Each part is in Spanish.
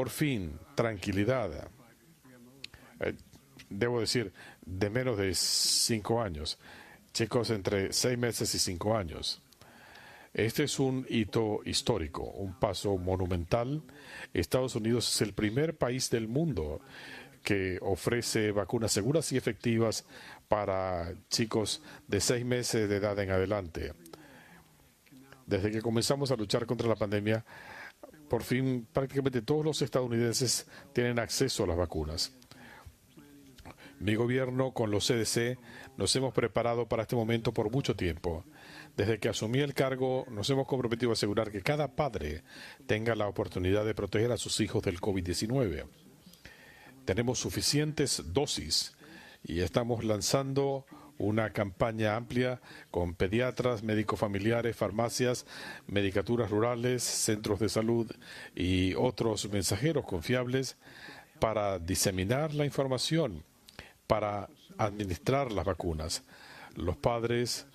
por fin, tranquilidad. Eh, debo decir, de menos de cinco años. Chicos entre seis meses y cinco años. Este es un hito histórico, un paso monumental. Estados Unidos es el primer país del mundo que ofrece vacunas seguras y efectivas para chicos de seis meses de edad en adelante. Desde que comenzamos a luchar contra la pandemia, por fin prácticamente todos los estadounidenses tienen acceso a las vacunas. Mi gobierno con los CDC nos hemos preparado para este momento por mucho tiempo. Desde que asumí el cargo nos hemos comprometido a asegurar que cada padre tenga la oportunidad de proteger a sus hijos del COVID-19. Tenemos suficientes dosis y estamos lanzando una campaña amplia con pediatras, médicos familiares, farmacias, medicaturas rurales, centros de salud y otros mensajeros confiables para diseminar la información, para administrar las vacunas. Los padres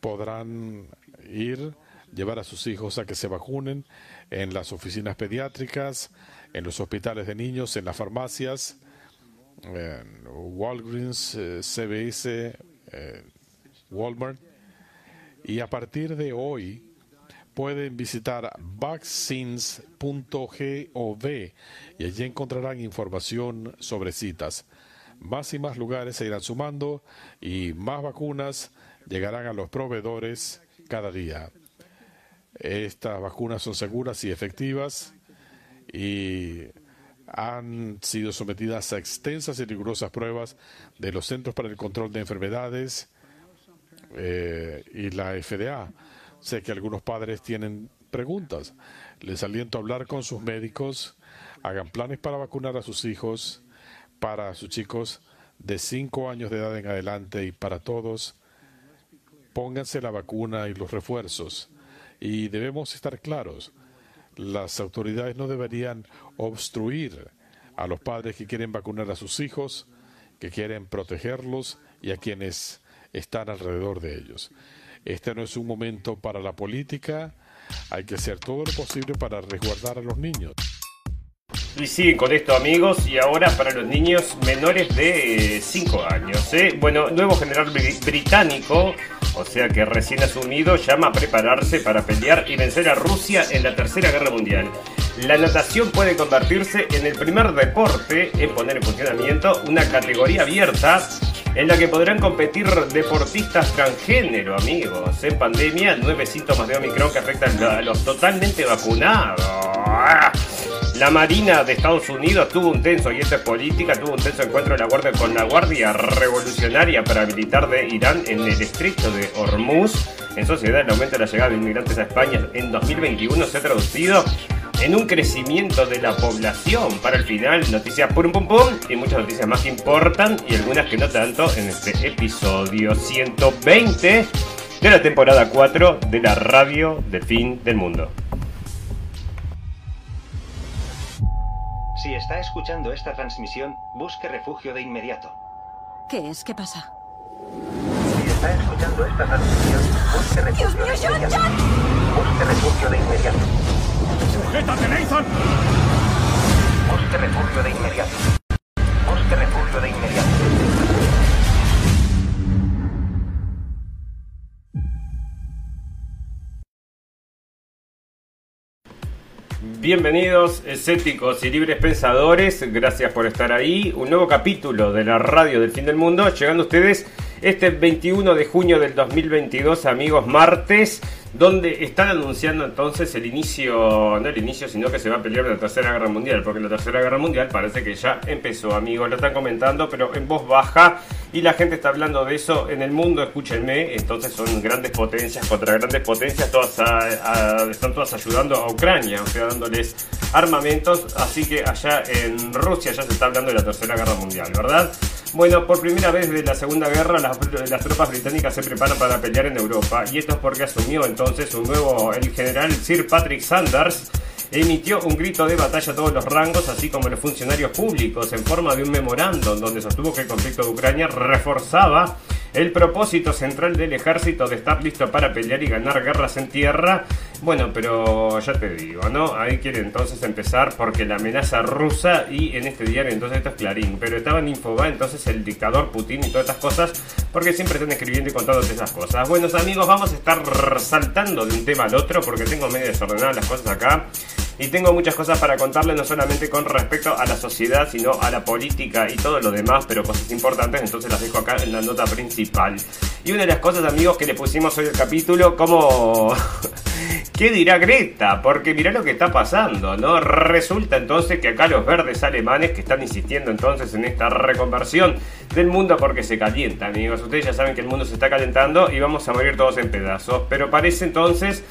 podrán ir, llevar a sus hijos a que se vacunen en las oficinas pediátricas, en los hospitales de niños, en las farmacias, en Walgreens, eh, CBS, eh, Walmart. Y a partir de hoy pueden visitar vaccines.gov y allí encontrarán información sobre citas. Más y más lugares se irán sumando y más vacunas llegarán a los proveedores cada día. Estas vacunas son seguras y efectivas y han sido sometidas a extensas y rigurosas pruebas de los Centros para el Control de Enfermedades eh, y la FDA. Sé que algunos padres tienen preguntas. Les aliento a hablar con sus médicos, hagan planes para vacunar a sus hijos, para sus chicos de 5 años de edad en adelante y para todos. Pónganse la vacuna y los refuerzos. Y debemos estar claros las autoridades no deberían obstruir a los padres que quieren vacunar a sus hijos, que quieren protegerlos y a quienes están alrededor de ellos. Este no es un momento para la política, hay que hacer todo lo posible para resguardar a los niños. Y sí, con esto amigos, y ahora para los niños menores de 5 eh, años. ¿eh? Bueno, nuevo general británico, o sea que recién asumido, llama a prepararse para pelear y vencer a Rusia en la Tercera Guerra Mundial. La natación puede convertirse en el primer deporte en poner en funcionamiento una categoría abierta en la que podrán competir deportistas transgénero, amigos. En pandemia, nueve síntomas de Omicron que afectan a los totalmente vacunados. La Marina de Estados Unidos tuvo un tenso, y esto es política, tuvo un tenso encuentro de la guardia con la Guardia Revolucionaria Paramilitar de Irán en el estrecho de Hormuz. En sociedad, el aumento de la llegada de inmigrantes a España en 2021 se ha traducido en un crecimiento de la población. Para el final, noticias pum pum pum y muchas noticias más que importan y algunas que no tanto en este episodio 120 de la temporada 4 de la radio del fin del mundo. Si está escuchando esta transmisión, busque refugio de inmediato. ¿Qué es? ¿Qué pasa? Si está escuchando esta transmisión, busque refugio de inmediato. Busque refugio de inmediato. ¡Sujétate, Nathan! Busque refugio de inmediato. Bienvenidos, escépticos y libres pensadores. Gracias por estar ahí. Un nuevo capítulo de la radio del fin del mundo. Llegando a ustedes este 21 de junio del 2022, amigos, martes donde están anunciando entonces el inicio, no el inicio, sino que se va a pelear la Tercera Guerra Mundial, porque la Tercera Guerra Mundial parece que ya empezó, amigos, lo están comentando, pero en voz baja, y la gente está hablando de eso en el mundo, escúchenme, entonces son grandes potencias contra grandes potencias, todas están todas ayudando a Ucrania, o sea, dándoles armamentos, así que allá en Rusia ya se está hablando de la Tercera Guerra Mundial, ¿verdad? Bueno, por primera vez desde la Segunda Guerra las, tropas británicas se preparan para pelear en Europa, y esto es porque asumió entonces un nuevo, el general Sir Patrick Sanders, emitió un grito de batalla a todos los rangos, así como los funcionarios públicos, en forma de un memorándum donde sostuvo que el conflicto de Ucrania reforzaba el propósito central del ejército de estar listo para pelear y ganar guerras en tierra. Bueno, pero ya te digo, ¿no? Ahí quiere entonces empezar porque la amenaza rusa y en este diario entonces esto es Clarín, pero estaba en entonces el dictador Putin y todas estas cosas porque siempre están escribiendo y contando esas cosas. Buenos amigos, vamos a estar saltando de un tema al otro porque tengo medio desordenadas las cosas acá. Y tengo muchas cosas para contarles, no solamente con respecto a la sociedad, sino a la política y todo lo demás, pero cosas importantes, entonces las dejo acá en la nota principal. Y una de las cosas, amigos, que le pusimos hoy el capítulo, como... ¿Qué dirá Greta? Porque mirá lo que está pasando, ¿no? Resulta entonces que acá los verdes alemanes que están insistiendo entonces en esta reconversión del mundo porque se calienta, amigos. Ustedes ya saben que el mundo se está calentando y vamos a morir todos en pedazos. Pero parece entonces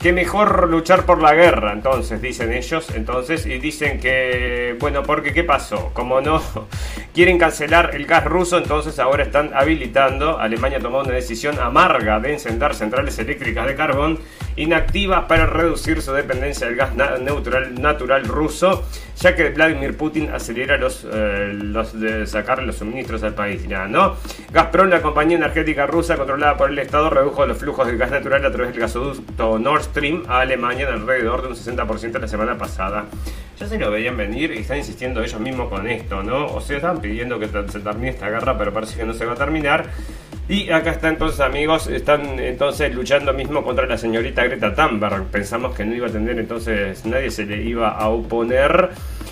que mejor luchar por la guerra, entonces, dicen ellos, entonces, y dicen que, bueno, porque ¿qué pasó? Como no quieren cancelar el gas ruso, entonces ahora están habilitando, Alemania tomó una decisión amarga de encender centrales eléctricas de carbón inactivas para reducir su dependencia del gas natural, ruso, ya que Vladimir Putin acelera los, eh, de sacar los suministros al país, ¿no? Gazprom, la compañía energética rusa controlada por el Estado, redujo los flujos de gas natural a través del gasoducto Nord Stream a Alemania en alrededor de un 60% la semana pasada. Ya se lo veían venir y están insistiendo ellos mismos con esto, ¿no? O sea, están pidiendo que se termine esta guerra, pero parece que no se va a terminar. Y acá está entonces amigos, están entonces luchando mismo contra la señorita Greta Thunberg. Pensamos que no iba a tener entonces, nadie se le iba a oponer.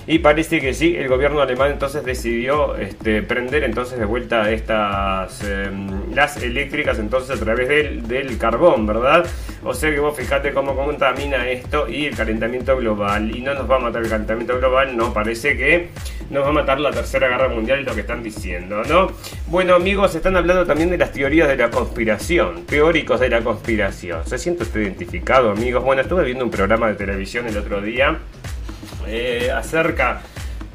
Y parece que sí, el gobierno alemán entonces decidió este, prender entonces de vuelta estas em, las eléctricas entonces a través del, del, carbón, ¿verdad? O sea que vos fijate cómo contamina esto y el calentamiento global. Y no nos va a matar el calentamiento global, no, parece que nos va a matar la tercera guerra mundial, lo que están diciendo, ¿no? Bueno amigos, están hablando también de las teorías de la conspiración, teóricos de la conspiración. ¿Se siente usted identificado amigos? Bueno, estuve viendo un programa de televisión el otro día eh, acerca,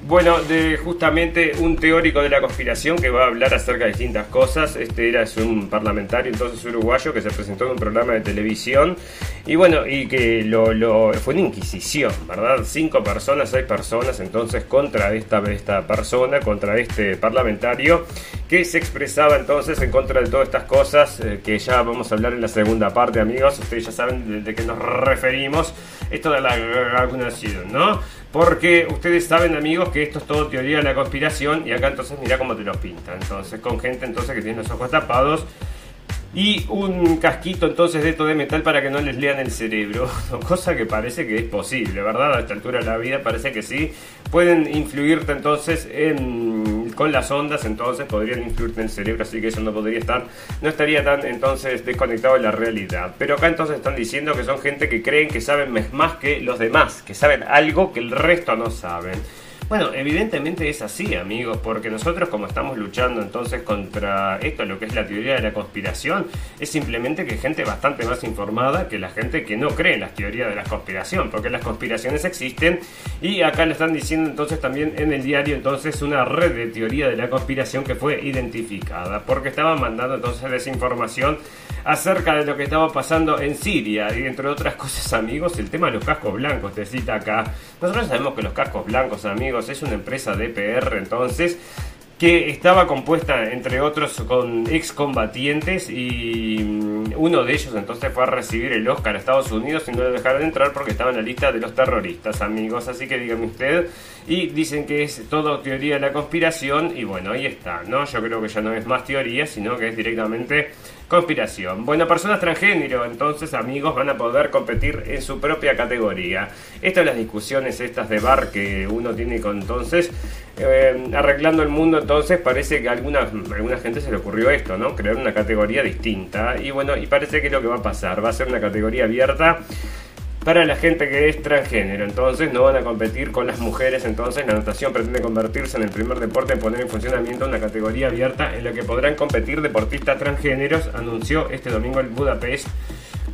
bueno, de justamente un teórico de la conspiración que va a hablar acerca de distintas cosas. Este era es un parlamentario entonces uruguayo que se presentó en un programa de televisión y bueno, y que lo, fue una inquisición, ¿verdad? Cinco personas, seis personas entonces contra esta, esta persona, contra este parlamentario que se expresaba entonces en contra de todas estas cosas eh, que ya vamos a hablar en la segunda parte, amigos. Ustedes ya saben de, de qué nos referimos. Esto de la vacunación, ¿no? Porque ustedes saben, amigos, que esto es todo teoría de la conspiración y acá entonces mira cómo te lo pintan. Entonces, con gente entonces que tiene los ojos tapados y un casquito entonces de esto de metal para que no les lean el cerebro. Cosa que parece que es posible, ¿verdad? A esta altura de la vida parece que sí. Pueden influirte entonces en, con las ondas, entonces podrían influirte en el cerebro, así que eso no podría estar, no estaría tan entonces desconectado de la realidad. Pero acá entonces están diciendo que son gente que creen que saben más que los demás, que saben algo que el resto no saben. Bueno, evidentemente es así, amigos, porque nosotros como estamos luchando entonces contra esto, lo que es la teoría de la conspiración, es simplemente que gente bastante más informada que la gente que no cree en las teorías de la conspiración, porque las conspiraciones existen y acá le están diciendo entonces también en el diario entonces una red de teoría de la conspiración que fue identificada, porque estaban mandando entonces desinformación acerca de lo que estaba pasando en Siria y entre otras cosas, amigos, el tema de los cascos blancos, te cita acá. Nosotros sabemos que los cascos blancos, amigos, es una empresa de PR entonces que estaba compuesta entre otros con excombatientes y mm, uno de ellos entonces fue a recibir el Oscar a Estados Unidos y no lo dejaron entrar porque estaba en la lista de los terroristas, amigos. Así que dígame usted. Y dicen que es todo teoría de la conspiración y bueno, ahí está, ¿no? Yo creo que ya no es más teoría, sino que es directamente conspiración. Bueno, personas transgénero, entonces amigos, van a poder competir en su propia categoría. Estas las discusiones estas de bar que uno tiene con entonces, eh, arreglando el mundo, entonces parece que a alguna, alguna gente se le ocurrió esto, ¿no? Crear una categoría distinta. Y bueno, y parece que es lo que va a pasar. Va a ser una categoría abierta para la gente que es transgénero. Entonces no van a competir con las mujeres. Entonces la natación pretende convertirse en el primer deporte en poner en funcionamiento una categoría abierta en la que podrán competir deportistas transgéneros, anunció este domingo el Budapest.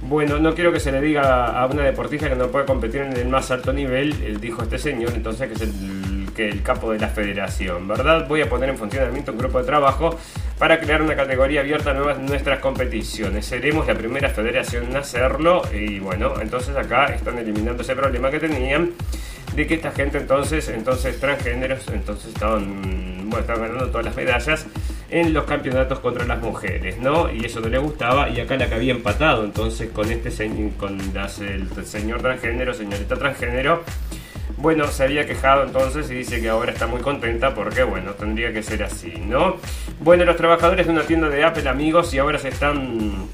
Bueno, no quiero que se le diga a una deportista que no puede competir en el más alto nivel, dijo este señor, entonces que es el, que el capo de la federación, ¿verdad? Voy a poner en funcionamiento un grupo de trabajo para crear una categoría abierta nueva en nuestras competiciones. Seremos la primera federación en hacerlo y bueno, entonces acá están eliminando ese problema que tenían de que esta gente entonces, entonces transgéneros, entonces estaban, bueno, estaban ganando todas las medallas en los campeonatos contra las mujeres, ¿no? Y eso no le gustaba y acá la que había empatado entonces con este con el señor transgénero, señorita transgénero, bueno, se había quejado entonces y dice que ahora está muy contenta porque, bueno, tendría que ser así, ¿no? Bueno, los trabajadores de una tienda de Apple, amigos, y ahora se están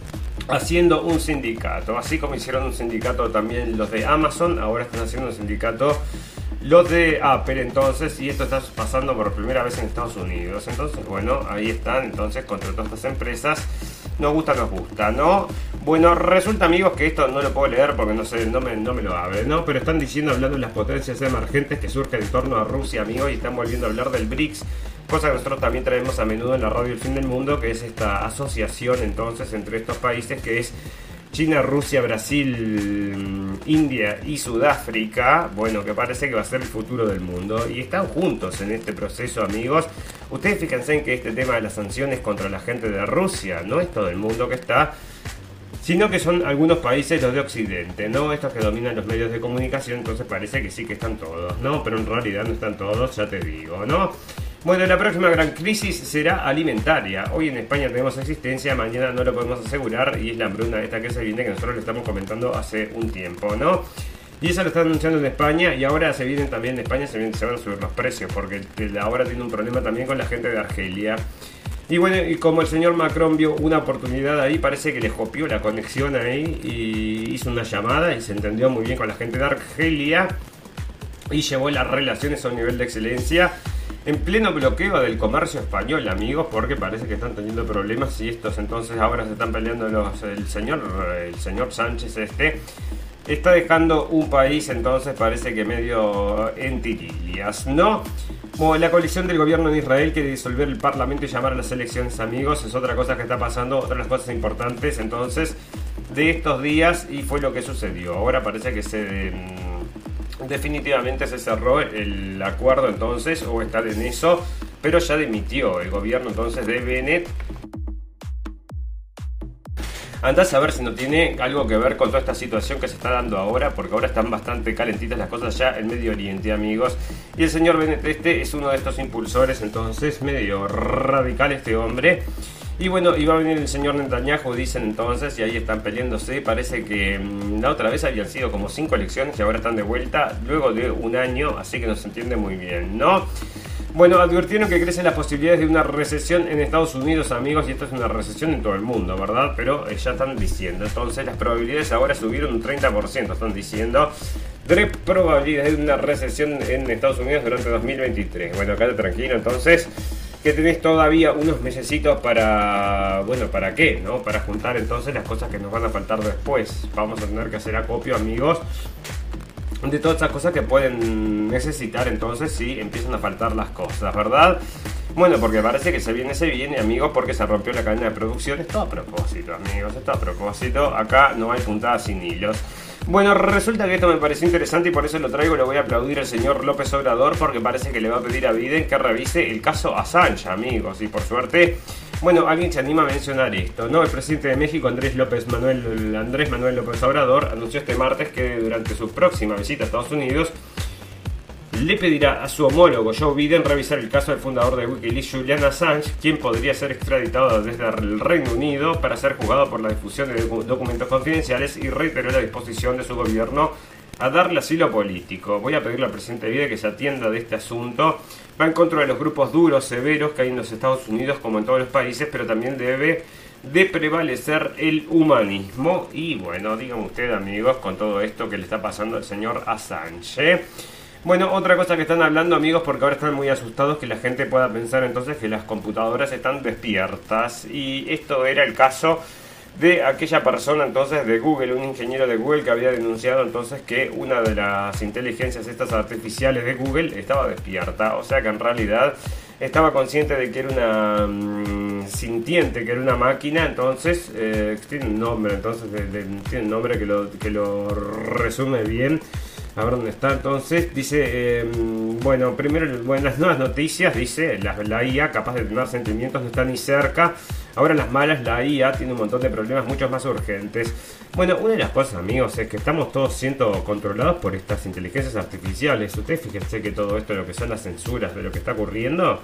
haciendo un sindicato, así como hicieron un sindicato también los de Amazon, ahora están haciendo un sindicato los de Apple entonces, y esto está pasando por primera vez en Estados Unidos. Entonces, bueno, ahí están entonces contra todas estas empresas. Nos gusta, nos gusta, ¿no? Bueno, resulta amigos que esto no lo puedo leer porque no sé, no me, no me lo abre, ¿no? Pero están diciendo, hablando de las potencias emergentes que surgen en torno a Rusia, amigos, y están volviendo a hablar del BRICS, cosa que nosotros también traemos a menudo en la radio El Fin del Mundo, que es esta asociación entonces entre estos países que es China, Rusia, Brasil, India y Sudáfrica, bueno, que parece que va a ser el futuro del mundo. Y están juntos en este proceso, amigos. Ustedes fíjense en que este tema de las sanciones contra la gente de Rusia no es todo el mundo que está, sino que son algunos países los de Occidente, ¿no? Estos que dominan los medios de comunicación, entonces parece que sí que están todos, ¿no? Pero en realidad no están todos, ya te digo, ¿no? Bueno, la próxima gran crisis será alimentaria. Hoy en España tenemos existencia, mañana no lo podemos asegurar y es la hambruna esta que se viene que nosotros le estamos comentando hace un tiempo, ¿no? Y eso lo están anunciando en España y ahora se vienen también en España, se, se van a subir los precios porque ahora tiene un problema también con la gente de Argelia. Y bueno, y como el señor Macron vio una oportunidad ahí, parece que le copió la conexión ahí y hizo una llamada y se entendió muy bien con la gente de Argelia y llevó las relaciones a un nivel de excelencia en pleno bloqueo del comercio español, amigos, porque parece que están teniendo problemas y estos entonces ahora se están peleando los, el señor el señor Sánchez este está dejando un país entonces parece que medio en tirillas, ¿no? la coalición del gobierno de Israel quiere disolver el parlamento y llamar a las elecciones, amigos, es otra cosa que está pasando, otra de las cosas importantes entonces de estos días y fue lo que sucedió. Ahora parece que se definitivamente se cerró el acuerdo entonces, o está en eso, pero ya dimitió el gobierno entonces de Bennett. Andás a ver si no tiene algo que ver con toda esta situación que se está dando ahora, porque ahora están bastante calentitas las cosas ya en Medio Oriente, amigos. Y el señor Bennett este es uno de estos impulsores, entonces, medio radical este hombre. Y bueno, iba a venir el señor Netanyahu, dicen entonces, y ahí están peleándose. Parece que mm, la otra vez habían sido como cinco elecciones y ahora están de vuelta luego de un año, así que no se entiende muy bien, ¿no? Bueno, advirtieron que crecen las posibilidades de una recesión en Estados Unidos, amigos, y esto es una recesión en todo el mundo, ¿verdad? Pero eh, ya están diciendo, entonces las probabilidades ahora subieron un 30%, están diciendo, de probabilidades de una recesión en Estados Unidos durante 2023. Bueno, acá tranquilo, entonces que tenés todavía unos mesecitos para, bueno, ¿para qué? ¿No? Para juntar entonces las cosas que nos van a faltar después. Vamos a tener que hacer acopio, amigos, de todas esas cosas que pueden necesitar entonces si empiezan a faltar las cosas, ¿verdad? Bueno, porque parece que se viene, se viene, amigos, porque se rompió la cadena de producción. Esto a propósito, amigos, esto a propósito. Acá no hay puntadas sin hilos. Bueno, resulta que esto me pareció interesante y por eso lo traigo. Le voy a aplaudir al señor López Obrador porque parece que le va a pedir a Biden que revise el caso Assange, amigos. Y por suerte, bueno, alguien se anima a mencionar esto, ¿no? El presidente de México, Andrés López Manuel, Andrés Manuel López Obrador, anunció este martes que durante su próxima visita a Estados Unidos le pedirá a su homólogo Joe Biden revisar el caso del fundador de Wikileaks, Julian Assange, quien podría ser extraditado desde el Reino Unido para ser juzgado por la difusión de documentos confidenciales y reiteró la disposición de su gobierno a darle asilo político. Voy a pedirle al presidente Biden que se atienda de este asunto. Va en contra de los grupos duros, severos que hay en los Estados Unidos como en todos los países, pero también debe de prevalecer el humanismo. Y bueno, digan usted amigos, con todo esto que le está pasando al señor Assange. Bueno, otra cosa que están hablando amigos, porque ahora están muy asustados que la gente pueda pensar entonces que las computadoras están despiertas. Y esto era el caso de aquella persona entonces de Google, un ingeniero de Google que había denunciado entonces que una de las inteligencias estas artificiales de Google estaba despierta. O sea que en realidad estaba consciente de que era una mm, sintiente, que era una máquina, entonces eh, tiene un nombre, entonces tiene un nombre que lo, que lo resume bien a ver dónde está entonces. Dice, em, bueno, primero, bueno, las nuevas noticias, dice, la, la, IA capaz de tener sentimientos no está ni cerca. Ahora las malas, la IA tiene un montón de problemas mucho más urgentes. Bueno, una de las cosas, amigos, es que estamos todos siendo controlados por estas inteligencias artificiales. Ustedes fíjense que todo esto, lo que son las censuras de lo que está ocurriendo,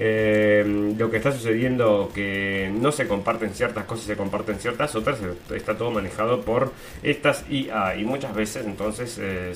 eh, lo que está sucediendo que no se comparten ciertas cosas, se comparten ciertas otras, está todo manejado por estas IA y muchas veces entonces eh,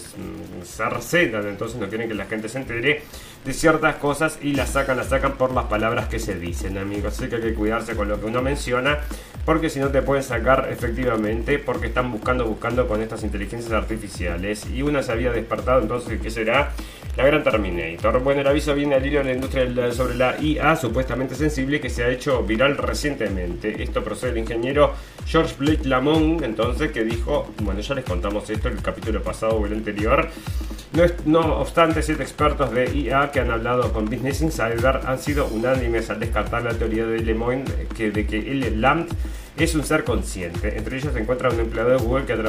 se recetan, entonces no quieren que la gente se entere de ciertas cosas y las sacan, las sacan por las palabras que se dicen, amigos. Así que hay que cuidarse con lo que uno menciona, porque si no te pueden sacar efectivamente, porque están buscando, buscando con estas inteligencias artificiales. Y una se había despertado, entonces, ¿qué será? La gran Terminator. Bueno, el aviso viene al hilo de la industria sobre la IA supuestamente sensible que se ha hecho viral recientemente. Esto procede del ingeniero George Blake Lamont, entonces, que dijo, bueno, ya les contamos esto en el capítulo pasado o el anterior. No, no, obstante, siete expertos de IA que han hablado con Business Insider han sido unánimes al descartar la teoría de Lemoyne que, de que el LAMP es un ser consciente. Entre ellos se encuentra un empleado de Google que ha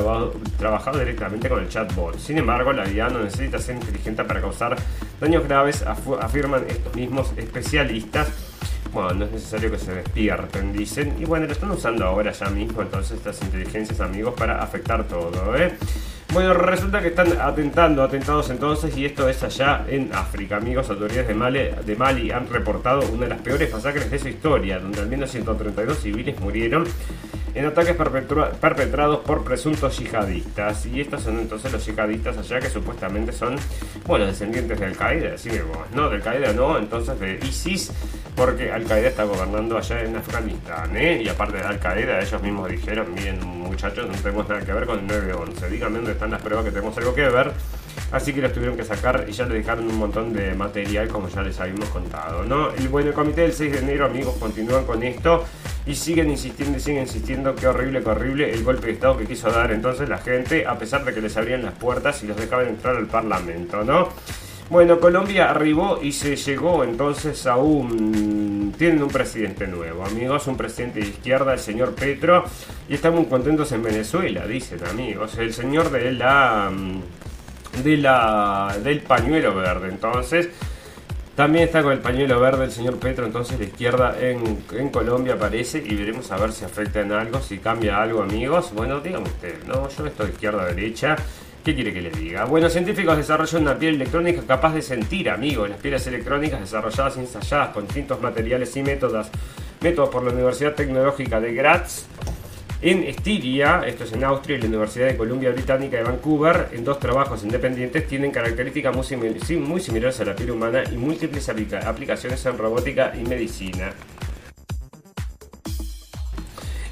trabajado, directamente con el chatbot. Sin embargo, la IA no necesita ser inteligente para causar daños graves, afirman estos mismos especialistas. Bueno, no es necesario que se despierten, dicen. Y bueno, lo están usando ahora ya mismo, entonces, estas inteligencias, amigos, para afectar todo, ¿eh? Bueno, resulta que están atentando, atentados entonces, y esto es allá en África. Amigos, autoridades de Mali, de Mali han reportado una de las peores masacres de su historia, donde al menos 132 civiles murieron en ataques perpetrados por presuntos yihadistas. Y estos son entonces los yihadistas allá que supuestamente son, bueno, descendientes de Al-Qaeda, decimos, no, de Al-Qaeda no, entonces de ISIS, porque Al-Qaeda está gobernando allá en Afganistán, ¿eh? Y aparte de Al-Qaeda, ellos mismos dijeron, miren muchachos, no tenemos nada que ver con el 911, díganme dónde están las pruebas que tenemos algo que ver. Así que los tuvieron que sacar y ya le dejaron un montón de material como ya les habíamos contado, ¿no? El bueno, el comité del 6 de enero, amigos, continúan con esto y siguen insistiendo y siguen insistiendo que horrible, que horrible el golpe de Estado que quiso dar entonces la gente, a pesar de que les abrían las puertas y los dejaban entrar al Parlamento, ¿no? Bueno, Colombia arribó y se llegó entonces a un... Tienen un presidente nuevo, amigos, un presidente de izquierda, el señor Petro, y están muy contentos en Venezuela, dicen amigos. El señor de la... De la del pañuelo verde, entonces también está con el pañuelo verde el señor Petro, entonces la izquierda en, Colombia aparece y veremos a ver si afecta en algo, si cambia algo, amigos. Bueno, díganme usted, no, yo estoy izquierda-derecha. ¿Qué quiere que le diga? Bueno, científicos desarrollan una piel electrónica capaz de sentir, amigos. Las pieles electrónicas desarrolladas y ensayadas con distintos materiales y métodos, métodos por la Universidad Tecnológica de Graz en Estiria, esto es en Austria, y la Universidad de Columbia Británica de Vancouver, en dos trabajos independientes, tienen características muy, similares a la piel humana y múltiples aplicaciones en robótica y medicina.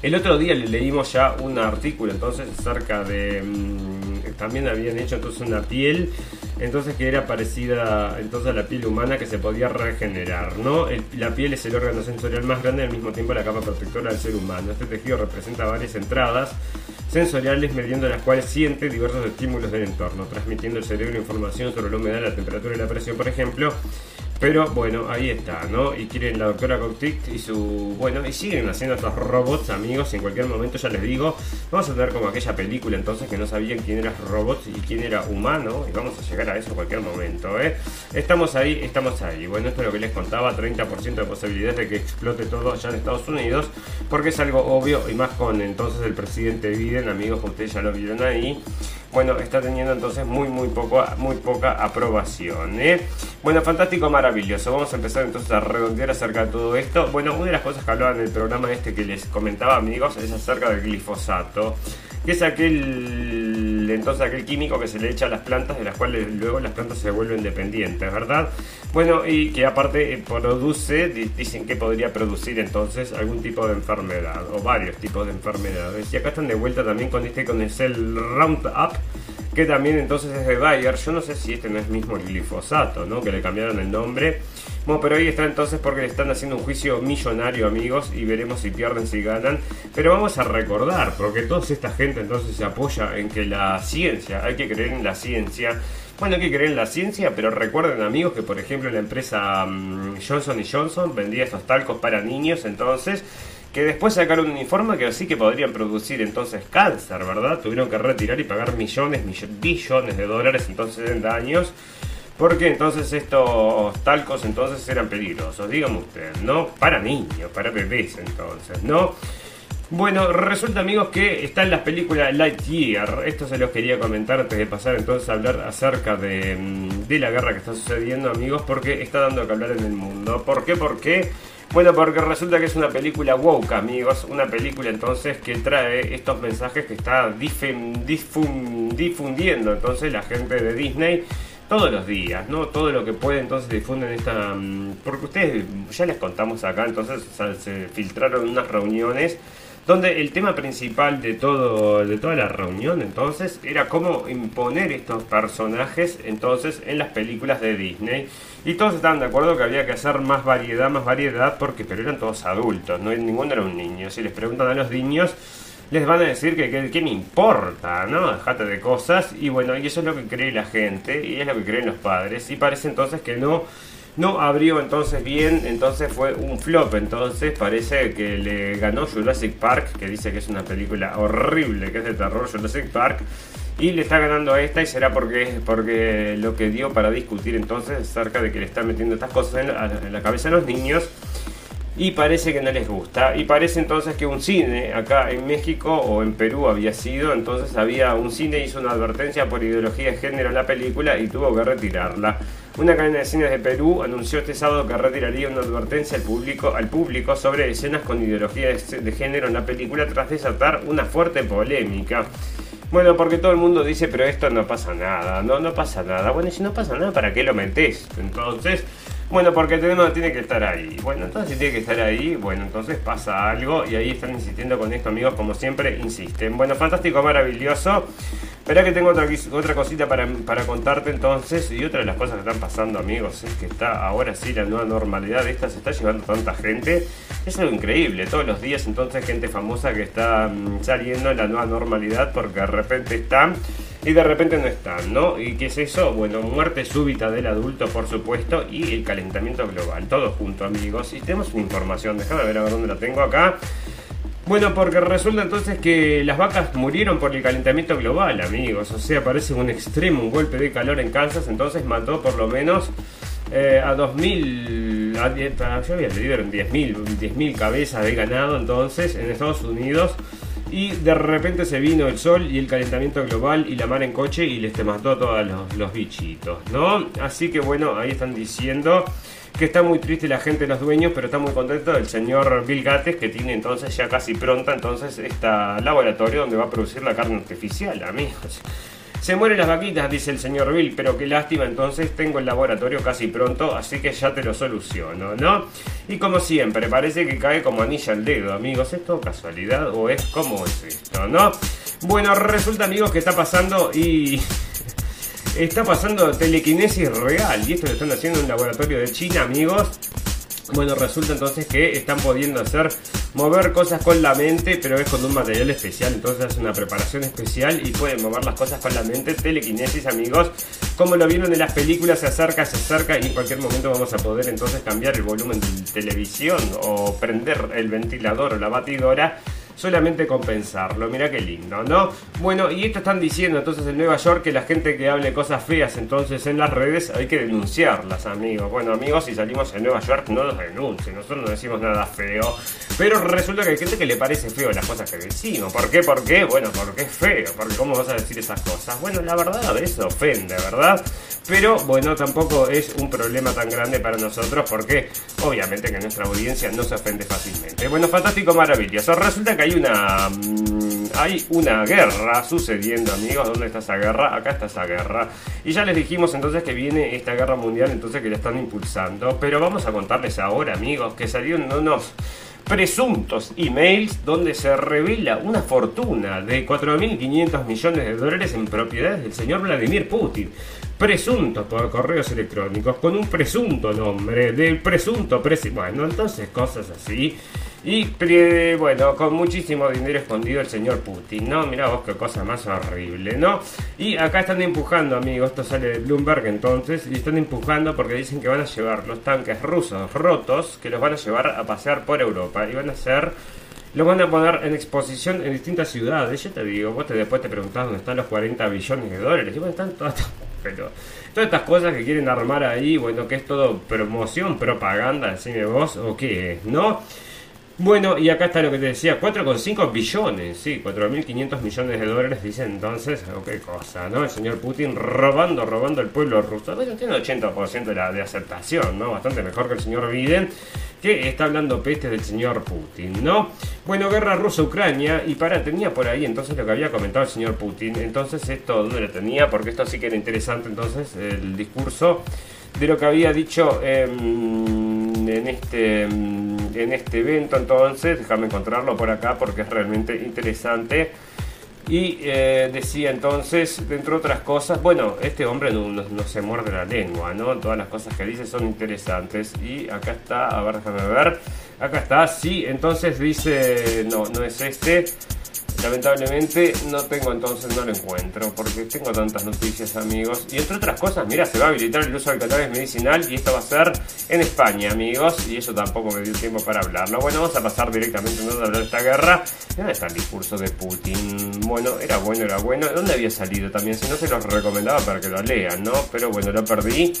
El otro día le leímos ya un artículo entonces acerca de... Mm, también habían hecho entonces una piel entonces que era parecida entonces a la piel humana que se podía regenerar, ¿no? la piel es el órgano sensorial más grande al mismo tiempo la capa protectora del ser humano. Este tejido representa varias entradas sensoriales mediante las cuales siente diversos estímulos del entorno, transmitiendo al cerebro información sobre la humedad, la temperatura y la presión, por ejemplo, pero bueno, ahí está, ¿no? Y quieren la doctora Coctic y su. Bueno, y siguen haciendo estos robots, amigos. En cualquier momento ya les digo, vamos a tener como aquella película entonces que no sabían quién era robot y quién era humano. Y vamos a llegar a eso en cualquier momento, ¿eh? Estamos ahí, estamos ahí. Bueno, esto es lo que les contaba: 30% de posibilidades de que explote todo allá en Estados Unidos. Porque es algo obvio y más con entonces el presidente Biden, amigos, ustedes ya lo vieron ahí bueno, está teniendo entonces muy, muy, poco, muy poca aprobación. ¿eh? Bueno, fantástico, maravilloso. Vamos a empezar entonces a redondear acerca de todo esto. Bueno, una de las cosas que hablaba en el programa este que les comentaba, amigos, es acerca del glifosato, que es aquel, entonces aquel químico que se le echa a las plantas, de las cuales luego las plantas se vuelven dependientes, ¿verdad? Bueno, y que aparte eh, produce, dicen que podría producir entonces algún tipo de enfermedad, o varios tipos de enfermedades. Y acá están de vuelta también con este, con el Roundup que también entonces es de Bayer. Yo no sé si este no es mismo el glifosato, ¿no? Que le cambiaron el nombre. Bueno, pero ahí está entonces porque le están haciendo un juicio millonario, amigos, y veremos si pierden, si ganan. Pero vamos a recordar, porque toda esta gente entonces se apoya en que la ciencia, hay que creer en la ciencia. Bueno, hay que creer en la ciencia, pero recuerden amigos que por ejemplo la empresa mm, Johnson Johnson vendía estos talcos para niños, entonces que después sacaron un informe que sí que podrían producir entonces cáncer, ¿verdad? Tuvieron que retirar y pagar millones, billones de dólares entonces en daños. Porque entonces estos talcos entonces eran peligrosos, dígame usted, ¿no? Para niños, para bebés entonces, ¿no? Bueno, resulta amigos que está en las películas Lightyear. Esto se los quería comentar antes de pasar entonces a hablar acerca de, mm, de la guerra que está sucediendo amigos porque está dando que hablar en el mundo. ¿Por qué? Porque bueno, porque resulta que es una película woke, amigos. Una película entonces que trae estos mensajes que está difundiendo entonces la gente de Disney todos los días, ¿no? Todo lo que puede entonces difunden esta... Mm, porque ustedes ya les contamos acá, entonces se filtraron unas reuniones donde el tema principal de todo de toda la reunión entonces era cómo imponer estos personajes entonces en las películas de Disney y todos estaban de acuerdo que había que hacer más variedad más variedad porque pero eran todos adultos no ninguno era un niño si les preguntan a los niños les van a decir que qué me importa, ¿no? Dejate de cosas. Y bueno, y eso es lo que cree la gente y es lo que creen los padres. Y parece entonces que no no abrió entonces bien, entonces fue un flop, entonces parece que le ganó Jurassic Park, que dice que es una película horrible, que es de terror Jurassic Park, y le está ganando a esta y será porque, porque lo que dio para discutir entonces acerca de que le está metiendo estas cosas en la, cabeza a los niños y parece que no les gusta. Y parece entonces que un cine acá en México o en Perú había sido, entonentonces había un cine hizo una advertencia por ideología de género en la película y tuvo que retirarla. Una cadena de cines de Perú anunció este sábado que retiraría una advertencia al público, al público sobre escenas con ideología de género en la película tras desatar una fuerte polémica. Bueno, porque todo el mundo dice, pero esto no pasa nada, no, no pasa nada. Bueno, y si no pasa nada, ¿para qué lo metés? Entonces, bueno, porque el tema tiene que estar ahí. Bueno, entonces si tiene que estar ahí, bueno, entonces pasa algo y ahí están insistiendo con esto, amigos, como siempre insisten. Bueno, fantástico, maravilloso. Espera que tengo otra, otra cosita para, para, contarte entonces. Y otra de las cosas que están pasando, amigos, es que está ahora sí la nueva normalidad. Esta se está llevando tanta gente. Es algo increíble. Todos los días entonces gente famosa que está mm, saliendo en la nueva normalidad porque de repente están y de repente no están, ¿no? ¿Y qué es eso? Bueno, muerte súbita del adulto, por supuesto, y el calentamiento global. Todo junto, amigos. Y tenemos una información, déjame ver a ver dónde la tengo acá. Bueno, porque resulta entonces que las vacas murieron por el calentamiento global, amigos. O sea, parece un extremo, un golpe de calor en Kansas, entonces mató por lo menos eh, a 2.000, yo había leído 10.000 10 cabezas de ganado entonces en Estados Unidos y de repente se vino el sol y el calentamiento global y la mar en coche y les te mató a todos los, bichitos, ¿no? Así que bueno, ahí están diciendo que está muy triste la gente, los dueños, pero está muy contento el señor Bill Gates que tiene entonces ya casi pronta entonces este laboratorio donde va a producir la carne artificial, amigos. Se mueren las vaquitas, dice el señor Bill, pero qué lástima, entonces tengo el laboratorio casi pronto, así que ya te lo soluciono, ¿no? Y como siempre, parece que cae como anilla al dedo, amigos. ¿Es todo casualidad o es como es esto, no? Bueno, resulta, amigos, que está pasando y está pasando telequinesis real. Y esto lo están haciendo en un laboratorio de China, amigos. Bueno, resulta entonces que están pudiendo hacer mover cosas con la mente, pero es con un material especial, entonces es una preparación especial y pueden mover las cosas con la mente. Telequinesis, amigos, como lo vieron en las películas, se acerca, se acerca y en cualquier momento vamos a poder entonces cambiar el volumen de televisión o prender el ventilador o la batidora solamente compensarlo. Mira qué lindo, ¿no? Bueno, y esto están diciendo entonces en Nueva York que la gente que hable cosas feas entonces en las redes hay que denunciarlas, amigos. Bueno, amigos, si salimos en Nueva York no nos denuncien, nosotros no decimos nada feo. Pero resulta que hay gente que le parece feo las cosas que decimos. ¿Por qué? ¿Por qué? Bueno, porque es feo. Porque ¿cómo vas a decir esas cosas? Bueno, la verdad veces ofende, ¿verdad? Pero bueno, tampoco es un problema tan grande para nosotros porque obviamente que nuestra audiencia no se ofende fácilmente. Bueno, fantástico, maravilloso. Resulta que hay una mm, hay una guerra sucediendo, amigos. ¿Dónde está esa guerra? Acá está esa guerra. Y ya les dijimos entonces que viene esta guerra mundial, entonces que la están impulsando. Pero vamos a contarles ahora, amigos, que salieron unos presuntos emails donde se revela una fortuna de 4.500 millones de dólares en propiedades del señor Vladimir Putin. Presuntos por correos electrónicos con un presunto nombre del presunto presidente. Bueno, entonces cosas así. Y bueno, con muchísimo dinero escondido el señor Putin, ¿no? Mira vos qué cosa más horrible, ¿no? Y acá están empujando, amigos, esto sale de Bloomberg entonces, y están empujando porque dicen que van a llevar los tanques rusos rotos, que los van a llevar a pasear por Europa y van a hacer... Los van a poner en exposición en distintas ciudades. Yo te digo, vos te, después te preguntás dónde están los 40 billones de dólares. Y bueno, están todas pero todas estas cosas que quieren armar ahí, bueno, que es todo promoción, propaganda, decime vos, o qué es, ¿no? Bueno, y acá está lo que te decía, 4,5 billones, sí, 4.500 millones de dólares, dicen entonces, qué cosa, ¿no? El señor Putin robando, robando el pueblo ruso. Bueno, tiene 80% de, la, de aceptación, ¿no? Bastante mejor que el señor Biden, que está hablando peste del señor Putin, ¿no? Bueno, guerra rusa-Ucrania, y para, tenía por ahí entonces lo que había comentado el señor Putin, entonces esto, ¿dónde lo tenía? Porque esto sí que era interesante, entonces, el discurso de lo que había dicho en, este en este evento entonces déjame encontrarlo por acá porque es realmente interesante y eh, decía entonces, dentro de otras cosas, bueno, este hombre no, no, se muerde la lengua, ¿no? Todas las cosas que dice son interesantes. Y acá está, a ver, déjame ver. Acá está, sí, entonces dice, no, no es este. Lamentablemente no tengo entonces, no lo encuentro, porque tengo tantas noticias amigos. Y entre otras cosas, mira, se va a habilitar el uso del cannabis medicinal y esto va a ser en España amigos, y eso tampoco me dio tiempo para hablarlo. Bueno, vamos a pasar directamente a hablar de esta guerra. ¿Dónde está el discurso de Putin? Bueno, era bueno, era bueno. ¿Dónde había salido también? Si no se los recomendaba para que lo lean, ¿no? Pero bueno, lo perdí.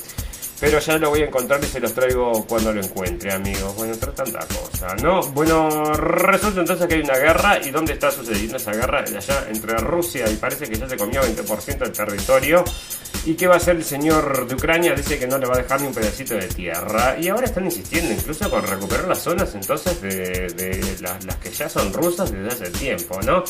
Pero ya lo voy a encontrar y se los traigo cuando lo encuentre, amigos. Bueno, entre tanta cosa, ¿no? Bueno, resulta entonces que hay una guerra. ¿Y dónde está sucediendo esa guerra? Allá entre Rusia y parece que ya se comió 20% del territorio. ¿Y qué va a hacer el señor de Ucrania? Dice que no le va a dejar ni un pedacito de tierra. Y ahora están insistiendo incluso con recuperar las zonas entonces de, las, las que ya son rusas desde hace tiempo, ¿no?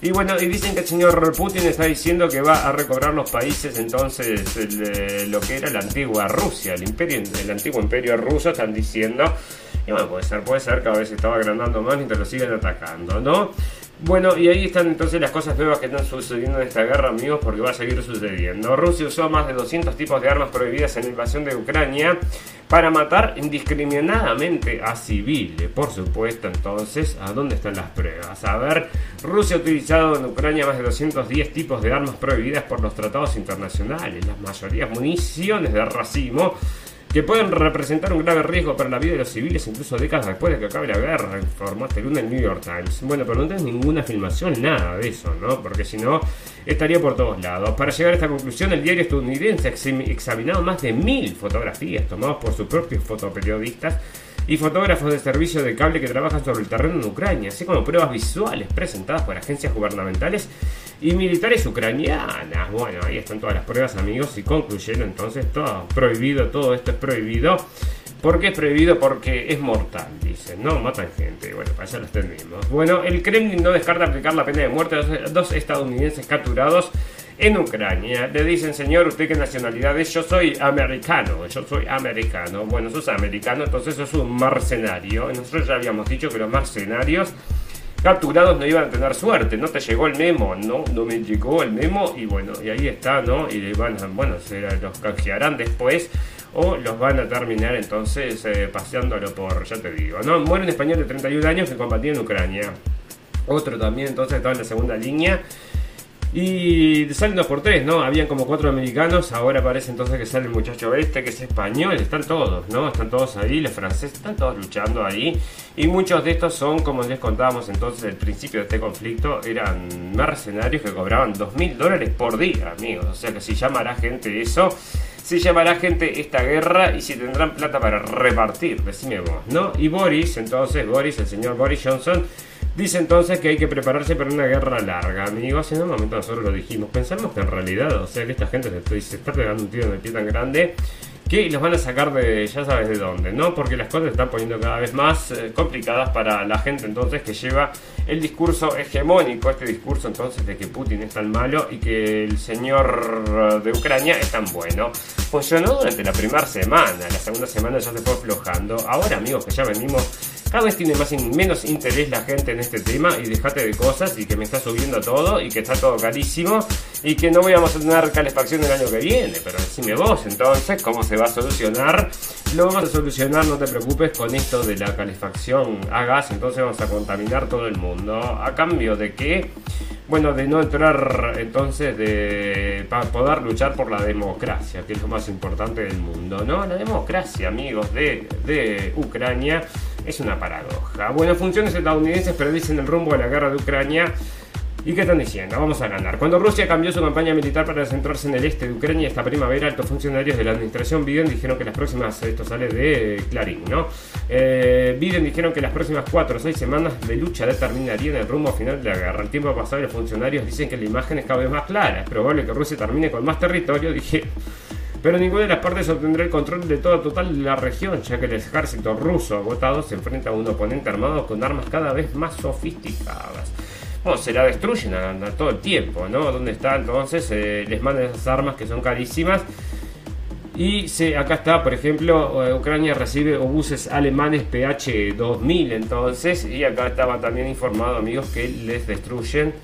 Y bueno, y dicen que el señor Putin está diciendo que va a recobrar los países entonces eh, lo que era la antigua Rusia, el imperio, el antiguo imperio ruso, están diciendo. Y bueno, puede ser, puede ser, cada vez se estaba agrandando más mientras lo siguen atacando, ¿no? Bueno, y ahí están entonces las cosas nuevas que están sucediendo en esta guerra, amigos, porque va a seguir sucediendo. Rusia usó más de 200 tipos de armas prohibidas en la invasión de Ucrania para matar indiscriminadamente a civiles. Por supuesto, entonces, ¿a dónde están las pruebas? A ver, Rusia ha utilizado en Ucrania más de 210 tipos de armas prohibidas por los tratados internacionales, las mayorías municiones de racimo que pueden representar un grave riesgo para la vida de los civiles incluso décadas después de que acabe la guerra, informó lunes el New York Times. Bueno, pero no tenés ninguna filmación, nada de eso, ¿no? Porque si no, estaría por todos lados. Para llegar a esta conclusión, el diario estadounidense ha examinado más de mil fotografías tomadas por sus propios fotoperiodistas y fotógrafos de servicio de cable que trabajan sobre el terreno en Ucrania, así como pruebas visuales presentadas por agencias gubernamentales y militares ucranianas. Bueno, ahí están todas las pruebas, amigos, y concluyeron entonces todo prohibido, todo esto es prohibido. ¿Por qué es prohibido? Porque es mortal, dicen, ¿no? Matan gente. Bueno, para allá lo entendimos. Bueno, el Kremlin no descarta aplicar la pena de muerte a dos estadounidenses capturados en Ucrania. Le dicen, señor, ¿usted qué nacionalidad es? Yo soy americano, yo soy americano. Bueno, sos americano, entonces sos un mercenario. Nosotros ya habíamos dicho que los mercenarios capturados no iban a tener suerte, no te llegó el memo, no, no me llegó el memo y bueno, y ahí está, ¿no? Y le van bueno, se los canjearán después o los van a terminar entonces eh, paseándolo por, ya te digo, ¿no? Muere un español de 31 años que combatía en Ucrania. Otro también entonces estaba en la segunda línea y salen dos por tres, ¿no? Habían como cuatro americanos, ahora parece entonces que sale el muchacho este, que es español, están todos, ¿no? Están todos ahí, los franceses están todos luchando ahí. Y muchos de estos son, como les contábamos entonces, el principio de este conflicto, eran mercenarios que cobraban dos mil dólares por día, amigos. O sea que si llamará gente eso, si llamará gente esta guerra y si tendrán plata para repartir, decime vos, ¿no? Y Boris, entonces, Boris, el señor Boris Johnson, Dice entonces que hay que prepararse para una guerra larga, amigos. En un momento nosotros lo dijimos. Pensamos que en realidad, o sea, que esta gente se, está pegando un tiro en el pie tan grande que los van a sacar de ya sabes de dónde, ¿no? Porque las cosas se están poniendo cada vez más eh, complicadas para la gente entonces que lleva el discurso hegemónico, este discurso entonces de que Putin es tan malo y que el señor de Ucrania es tan bueno. Funcionó durante la primera semana, la segunda semana ya se fue aflojando. Ahora amigos que ya venimos cada vez tiene más menos interés la gente en este tema y dejate de cosas y que me está subiendo todo y que está todo carísimo y que no vamos a tener calefacción el año que viene. Pero decime vos entonces cómo se va a solucionar. Lo vamos a solucionar, no te preocupes con esto de la calefacción a gas, entonces vamos a contaminar todo el mundo. ¿A cambio de qué? Bueno, de no entrar entonces de para poder luchar por la democracia, que es lo más importante del mundo, ¿no? La democracia, amigos, de, de Ucrania es una paradoja. Bueno, funciones estadounidenses predicen el rumbo de la guerra de Ucrania ¿Y qué están diciendo? Vamos a ganar. Cuando Rusia cambió su campaña militar para centrarse en el este de Ucrania esta primavera, altos funcionarios de la administración Biden dijeron que las próximas, esto sale de Clarín, ¿no? Eh, Biden dijeron que las próximas 4 o 6 semanas de lucha determinarían el rumbo final de la guerra. El tiempo pasado los funcionarios dicen que la imagen es cada vez más clara. Es probable que Rusia termine con más territorio, dije pero ninguna de las partes obtendrá el control de todo total de la región, ya que el ejército ruso agotado se enfrenta a un oponente armado con armas cada vez más sofisticadas se la destruyen a, todo el tiempo, ¿no? ¿Dónde está entonces? Eh, les mandan esas armas que son carísimas. Y acá está, por ejemplo, eh, Ucrania recibe obuses alemanes PH-2000 entonces. Y acá estaba también informado, amigos, que les destruyen.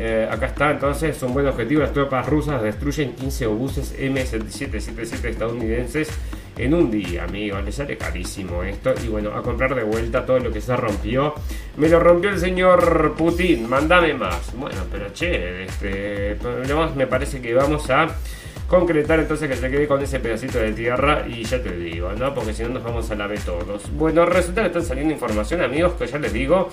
Eh, acá está, entonces, es un buen objetivo. Las tropas rusas destruyen 15 obuses M7777 estadounidenses en un día, amigos. Le sale carísimo esto. Y bueno, a comprar de vuelta todo lo que se rompió. Me lo rompió el señor Putin. Mándame más. Bueno, pero che, este, me parece que vamos a concretar entonces que se quede con ese pedacito de tierra y ya te digo, ¿no? Porque si no nos vamos a la B todos. Bueno, resulta que están saliendo información, amigos, que ya les digo,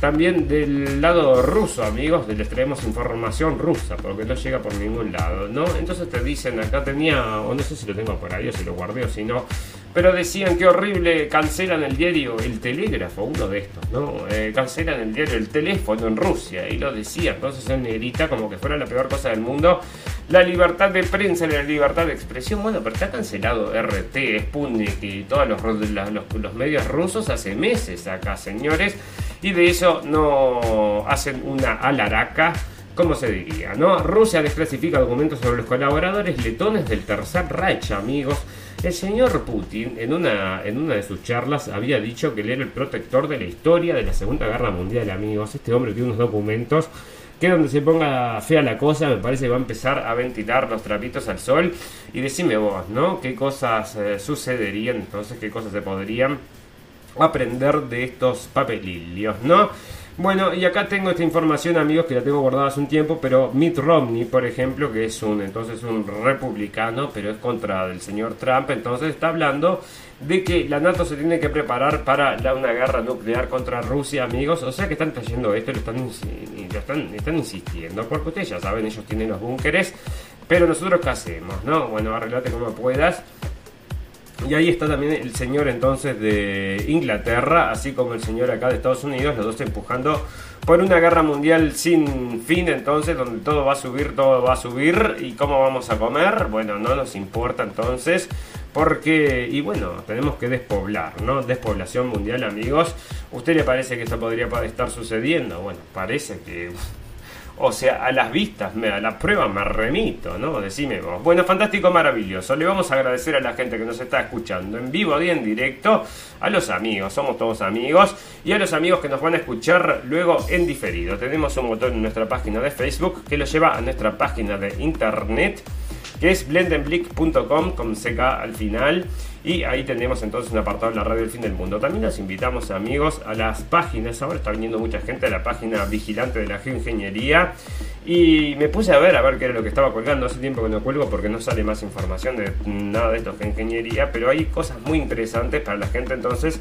también del lado ruso, amigos, les traemos información rusa, porque no llega por ningún lado, ¿no? Entonces te dicen, acá tenía, o no sé si lo tengo por ahí o si lo guardé o si no, pero decían que horrible, cancelan el diario El Telégrafo, uno de estos, ¿no? Eh, cancelan el diario El Teléfono en Rusia, y lo decía, entonces en negrita, como que fuera la peor cosa del mundo la libertad de prensa la libertad de expresión. Bueno, pero está cancelado RT, Sputnik y todos los, medios rusos hace meses acá, señores. Y de eso no hacen una alaraca como se diría, ¿no? Rusia desclasifica documentos sobre los colaboradores letones del Tercer Reich, amigos. El señor Putin, en una, en una de sus charlas, había dicho que él era el protector de la historia de la Segunda Guerra Mundial, amigos. Este hombre tiene unos documentos que donde se ponga fea la cosa, me parece que va a empezar a ventilar los trapitos al sol. Y decime vos, ¿no? ¿Qué cosas eh, sucederían entonces? ¿Qué cosas se podrían aprender de estos papelillos, ¿no? Bueno, y acá tengo esta información, amigos, que la tengo guardada hace un tiempo, pero Mitt Romney, por ejemplo, que es un entonces un republicano, pero es contra el señor Trump, entonces está hablando de que la NATO se tiene que preparar para una guerra nuclear contra Rusia, amigos. O sea que están trayendo esto, lo están, lo están, están insistiendo, porque ustedes ya saben, ellos tienen los búnkeres, pero nosotros qué hacemos, ¿no? Bueno, arreglate como puedas. Y ahí está también el señor entonces de Inglaterra, así como el señor acá de Estados Unidos, los dos empujando por una guerra mundial sin fin, entonces, donde todo va a subir, todo va a subir. ¿Y cómo vamos a comer? Bueno, no nos importa entonces, porque, y bueno, tenemos que despoblar, ¿no? Despoblación mundial, amigos. ¿Usted le parece que esto podría estar sucediendo? Bueno, parece que o sea, a las vistas, a la prueba me remito, ¿no? Decime vos. Bueno, fantástico, maravilloso. Le vamos a agradecer a la gente que nos está escuchando en vivo y en directo, a los amigos, somos todos amigos, y a los amigos que nos van a escuchar luego en diferido. Tenemos un botón en nuestra página de Facebook que lo lleva a nuestra página de internet, que es blendenblick.com con CK al final. Y ahí tenemos entonces un apartado de la radio del fin del mundo. También los invitamos amigos a las páginas. Ahora está viniendo mucha gente a la página vigilante de la geoingeniería. Y me puse a ver a ver qué era lo que estaba colgando. Hace tiempo que no cuelgo porque no sale más información de nada de esto de ingeniería. Pero hay cosas muy interesantes para la gente entonces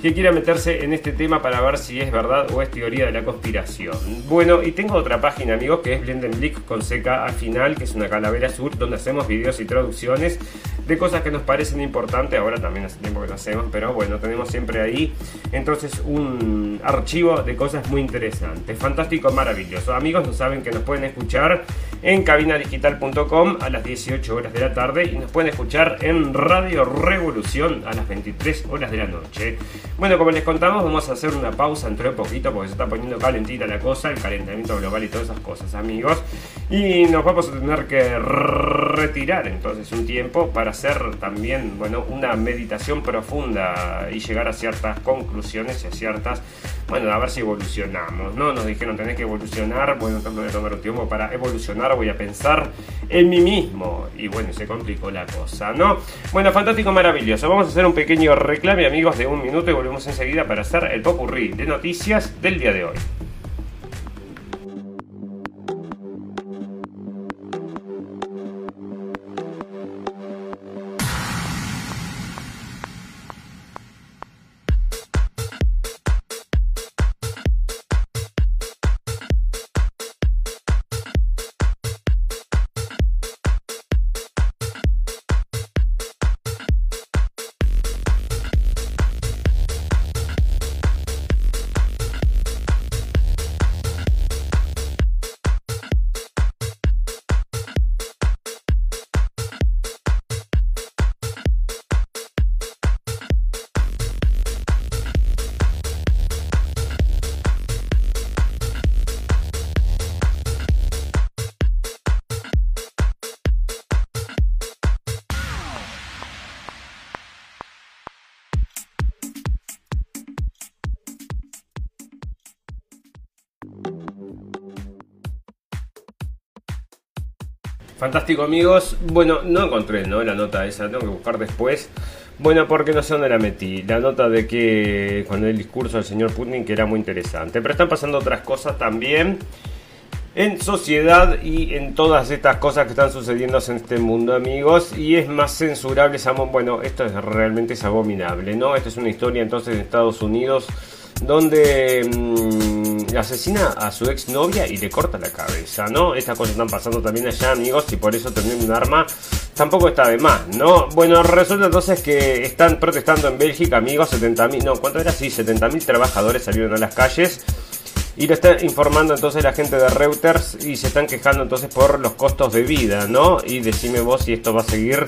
que quiera meterse en este tema para ver si es verdad o es teoría de la conspiración. Bueno, y tengo otra página, amigos, que es Blendenblick con seca al final, que es una calavera sur donde hacemos videos y traducciones de cosas que nos parecen importantes. Ahora también hace tiempo que lo hacemos, pero bueno, tenemos siempre ahí entonces un archivo de cosas muy interesantes. Fantástico, maravilloso. Amigos, no saben que nos pueden escuchar en cabinadigital.com a las 18 horas de la tarde y nos pueden escuchar en Radio Revolución a las 23 horas de la noche. Bueno, como les contamos, vamos a hacer una pausa entre un poquito porque se está poniendo calentita la cosa, el calentamiento global y todas esas cosas, amigos. Y nos vamos a tener que retirar entonces un tiempo para hacer también, bueno, una meditación profunda y llegar a ciertas conclusiones y a ciertas, bueno, a ver si evolucionamos, ¿no? Nos dijeron tenés que evolucionar, bueno, voy a tomar un tiempo para evolucionar, voy a pensar en mí mismo. Y bueno, se complicó la cosa, ¿no? Bueno, fantástico, maravilloso. Vamos a hacer un pequeño reclame, amigos, de un minuto y volvemos enseguida para hacer el popurrí de noticias del día de hoy. Fantástico amigos. Bueno, no encontré ¿no? la nota esa, tengo que buscar después. Bueno, porque no sé dónde la metí. La nota de que con el discurso del señor Putin que era muy interesante. Pero están pasando otras cosas también en sociedad y en todas estas cosas que están sucediendo en este mundo, amigos. Y es más censurable, bueno, esto es realmente es abominable, ¿no? Esta es una historia entonces de Estados Unidos donde mm, asesina a su exnovia y le corta la cabeza, ¿no? Estas cosas están pasando también allá, amigos, y por eso tener un arma tampoco está de más, ¿no? Bueno, resulta entonces que están protestando en Bélgica, amigos, 70.000, no, ¿cuánto era? Sí, 70.000 trabajadores salieron a las calles y lo está informando entonces la gente de Reuters y se están quejando entonces por los costos de vida, ¿no? Y decime vos si esto va a seguir,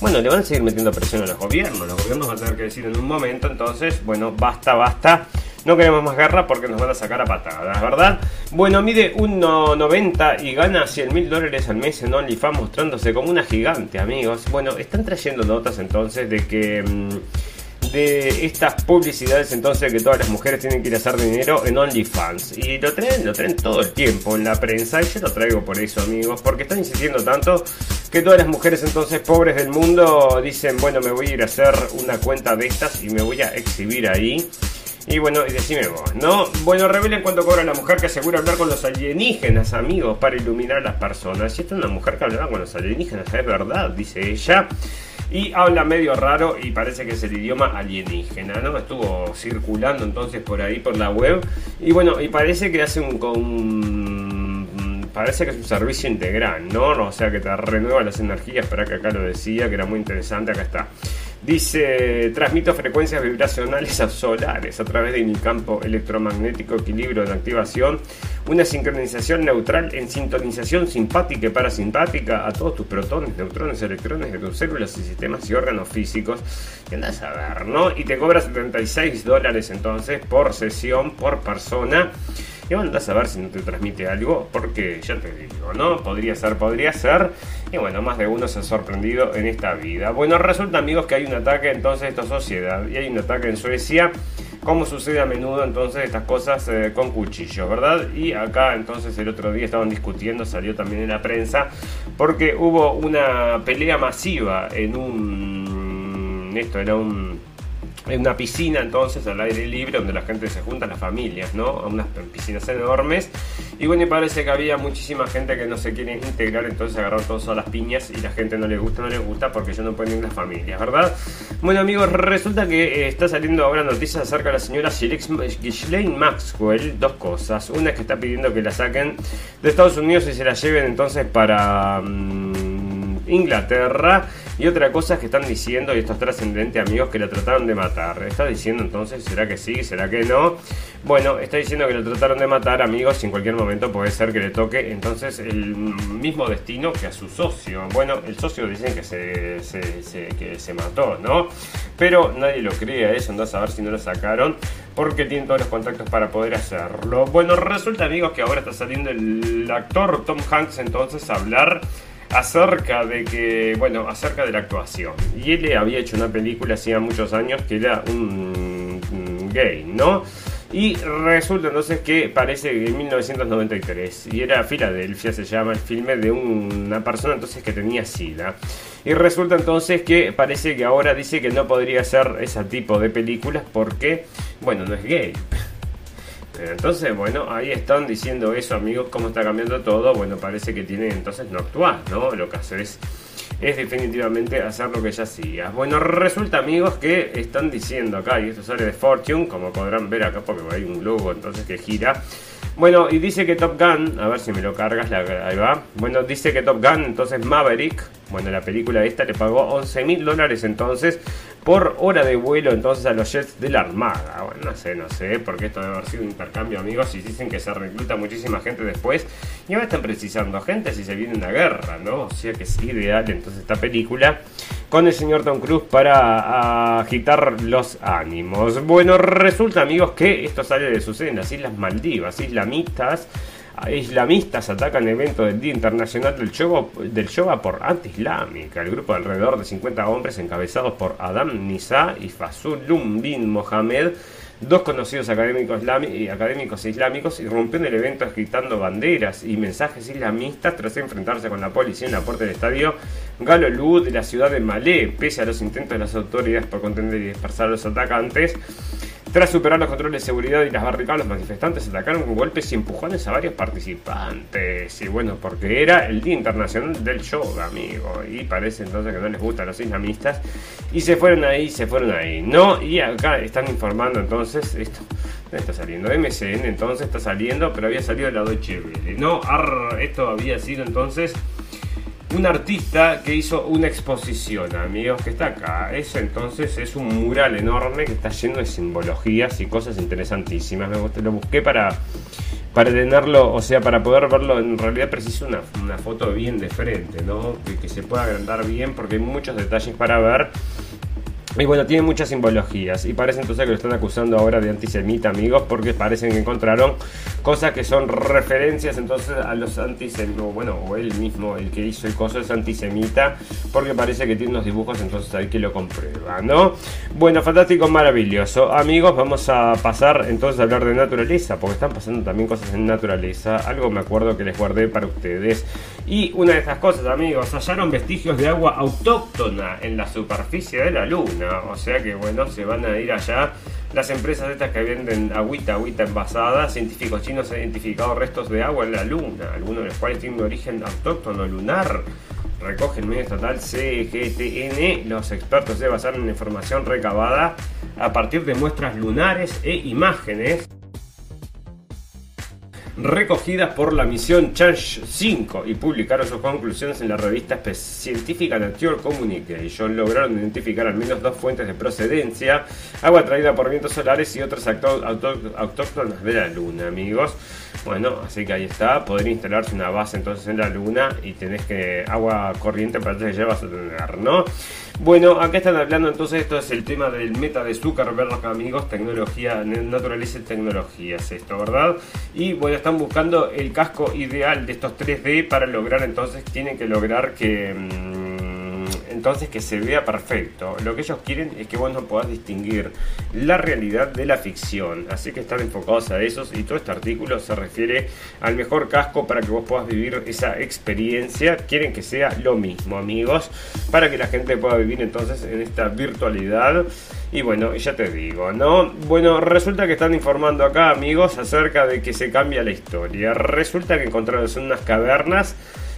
bueno, le van a seguir metiendo presión a los gobiernos, los gobiernos van a tener que decir en un momento, entonces, bueno, basta, basta. No queremos más guerra porque nos van a sacar a patadas, ¿verdad? Bueno, mide 1,90 y gana 100 mil dólares al mes en OnlyFans mostrándose como una gigante, amigos. Bueno, están trayendo notas entonces de que... Mm, de estas publicidades entonces que todas las mujeres tienen que ir a hacer dinero en OnlyFans. Y lo traen, lo traen todo el tiempo en la prensa y yo lo traigo por eso amigos, porque están insistiendo tanto que todas las mujeres entonces pobres del mundo dicen, bueno, me voy a ir a hacer una cuenta de estas y me voy a exhibir ahí. Y bueno, y decime vos, ¿no? Bueno, revelen cuánto cobra la mujer que asegura hablar con los alienígenas, amigos, para iluminar a las personas. Si esta es una mujer que hablaba con los alienígenas, es verdad, dice ella y habla medio raro y parece que es el idioma alienígena, ¿no? Estuvo circulando entonces por ahí por la web y bueno, y parece que hace un con parece que es un servicio integral, ¿no? O sea que te renueva las energías, para que acá lo decía, que era muy interesante, acá está. Dice, transmito frecuencias vibracionales solares a través de mi campo electromagnético, equilibrio de activación, una sincronización neutral en sintonización simpática y parasimpática a todos tus protones, neutrones, electrones de tus células y sistemas y órganos físicos. Y andas a ver, ¿no? Y te cobra 76 dólares entonces por sesión, por persona. Y andás a ver si no te transmite algo, porque ya te digo, ¿no? Podría ser, podría ser. Y bueno, más de uno se ha sorprendido en esta vida. Bueno, resulta, amigos, que hay un ataque entonces de esta sociedad. Y hay un ataque en Suecia. Como sucede a menudo entonces estas cosas eh, con cuchillos, ¿verdad? Y acá entonces el otro día estaban discutiendo, salió también en la prensa, porque hubo una pelea masiva en un... Esto era un en una piscina entonces al aire libre donde la gente se junta, las familias, ¿no? A unas piscinas enormes. Y bueno, y parece que había muchísima gente que no se quiere integrar, entonces agarraron todas las piñas y la gente no le gusta, no le gusta porque yo no pueden ir las familias, ¿verdad? Bueno amigos, resulta que eh, está saliendo ahora noticias acerca de la señora Ghislaine Maxwell, dos cosas. Una es que está pidiendo que la saquen de Estados Unidos y se la lleven entonces para... Mm, Inglaterra. Y otra cosa es que están diciendo, y esto es trascendente, amigos, que la trataron de matar. Está diciendo entonces, ¿será que sí? ¿Será que no? Bueno, está diciendo que la trataron de matar, amigos, y en cualquier momento puede ser que le toque entonces el mismo destino que a su socio. Bueno, el socio dicen que se, que se mató, ¿no? Pero nadie lo cree a eso, entonces a ver si no lo sacaron, porque tienen todos los contactos para poder hacerlo. Bueno, resulta, amigos, que ahora está saliendo el actor Tom Hanks entonces a hablar acerca de que, bueno, acerca de la actuación. Y él había hecho una película hacía muchos años que era un, gay, ¿no? Y resulta entonces que parece que en 1993, y era Filadelfia, se llama el filme de una persona entonces que tenía SIDA. Y resulta entonces que parece que ahora dice que no podría hacer ese tipo de películas porque, bueno, no es gay. Entonces, bueno, ahí están diciendo eso, amigos, cómo está cambiando todo. Bueno, parece que tiene entonces no actuar, ¿no? Lo que hace es, definitivamente hacer lo que ya hacías. Bueno, resulta, amigos, que están diciendo acá, y esto sale de Fortune, como podrán ver acá, porque hay un logo entonces que gira. Bueno, y dice que Top Gun, a ver si me lo cargas, ahí va. Bueno, dice que Top Gun, entonces Maverick, bueno, la película esta le pagó 11 mil dólares entonces por hora de vuelo entonces a los jets de la Armada. Bueno, no sé, no sé, porque esto debe haber sido un intercambio, amigos, y dicen que se recluta muchísima gente después. Y ahora están precisando gente si se viene una guerra, ¿no? O sea que es ideal entonces esta película con el señor Tom Cruise para agitar los ánimos. Bueno, resulta, amigos, que esto sale de sucede en las Islas Maldivas, islamistas islamistas atacan evento del Día Internacional del Yoga, por anti-islámica. El grupo de alrededor de 50 hombres encabezados por Adam Nisa y Fasulum bin Mohamed dos conocidos académicos, islámicos irrumpieron el evento agitando banderas y mensajes islamistas tras enfrentarse con la policía en la puerta del estadio Galo Lud de la ciudad de Malé, pese a los intentos de las autoridades por contener y dispersar a los atacantes. Tras superar los controles de seguridad y las barricadas, los manifestantes atacaron con golpes y empujones a varios participantes. Y bueno, porque era el Día Internacional del Yoga, amigo. Y parece entonces que no les gustan los islamistas. Y se fueron ahí, se fueron ahí. No, y acá están informando entonces, esto está saliendo, MCN entonces está saliendo, pero había salido el lado de No, esto había sido entonces un artista que hizo una exposición, amigos, que está acá. Eso entonces es un mural enorme que está lleno de simbologías y cosas interesantísimas. Me lo busqué para, para tenerlo, o sea, para poder verlo. En realidad preciso una, una foto bien de frente, ¿no? Que, que se pueda agrandar bien porque hay muchos detalles para ver. Y bueno, tiene muchas simbologías. Y parece entonces que lo están acusando ahora de antisemita, amigos, porque parecen que encontraron cosas que son referencias entonces a los antisemitas. Bueno, o él mismo, el que hizo el coso, es antisemita, porque parece que tiene unos dibujos, entonces hay que lo comprueba, ¿no? Bueno, fantástico, maravilloso. Amigos, vamos a pasar entonces a hablar de naturaleza, porque están pasando también cosas en naturaleza. Algo me acuerdo que les guardé para ustedes. Y una de estas cosas, amigos, hallaron vestigios de agua autóctona en la superficie de la luna. O sea que bueno, se van a ir allá. Las empresas estas que venden agüita, agüita envasada, científicos chinos han identificado restos de agua en la luna, algunos de los cuales tienen un origen autóctono lunar. Recoge el medio estatal CGTN. Los expertos se basaron en información recabada a partir de muestras lunares e imágenes recogidas por la misión Change 5 y publicaron sus conclusiones en la revista científica Nature Communication. Lograron identificar al menos dos fuentes de procedencia, agua traída por vientos solares y otras autóctonas de la Luna, amigos. Bueno, así que ahí está, poder instalarse una base entonces en la Luna y tenés que agua corriente para que llevas a tener, ¿no? Bueno, acá están hablando entonces, esto es el tema del meta de Zuckerberg, amigos, tecnología, naturaleza y tecnología, es esto, ¿verdad? Y bueno, están buscando el casco ideal de estos 3D para lograr entonces, tienen que lograr que... Mm, entonces que se vea perfecto. Lo que ellos quieren es que vos no puedas distinguir la realidad de la ficción. Así que están enfocados a esos y todo este artículo se refiere al mejor casco para que vos puedas vivir esa experiencia. Quieren que sea lo mismo, amigos, para que la gente pueda vivir entonces en esta virtualidad. Y bueno, ya te digo, ¿no? Bueno, resulta que están informando acá, amigos, acerca de que se cambia la historia. Resulta que encontraron unas cavernas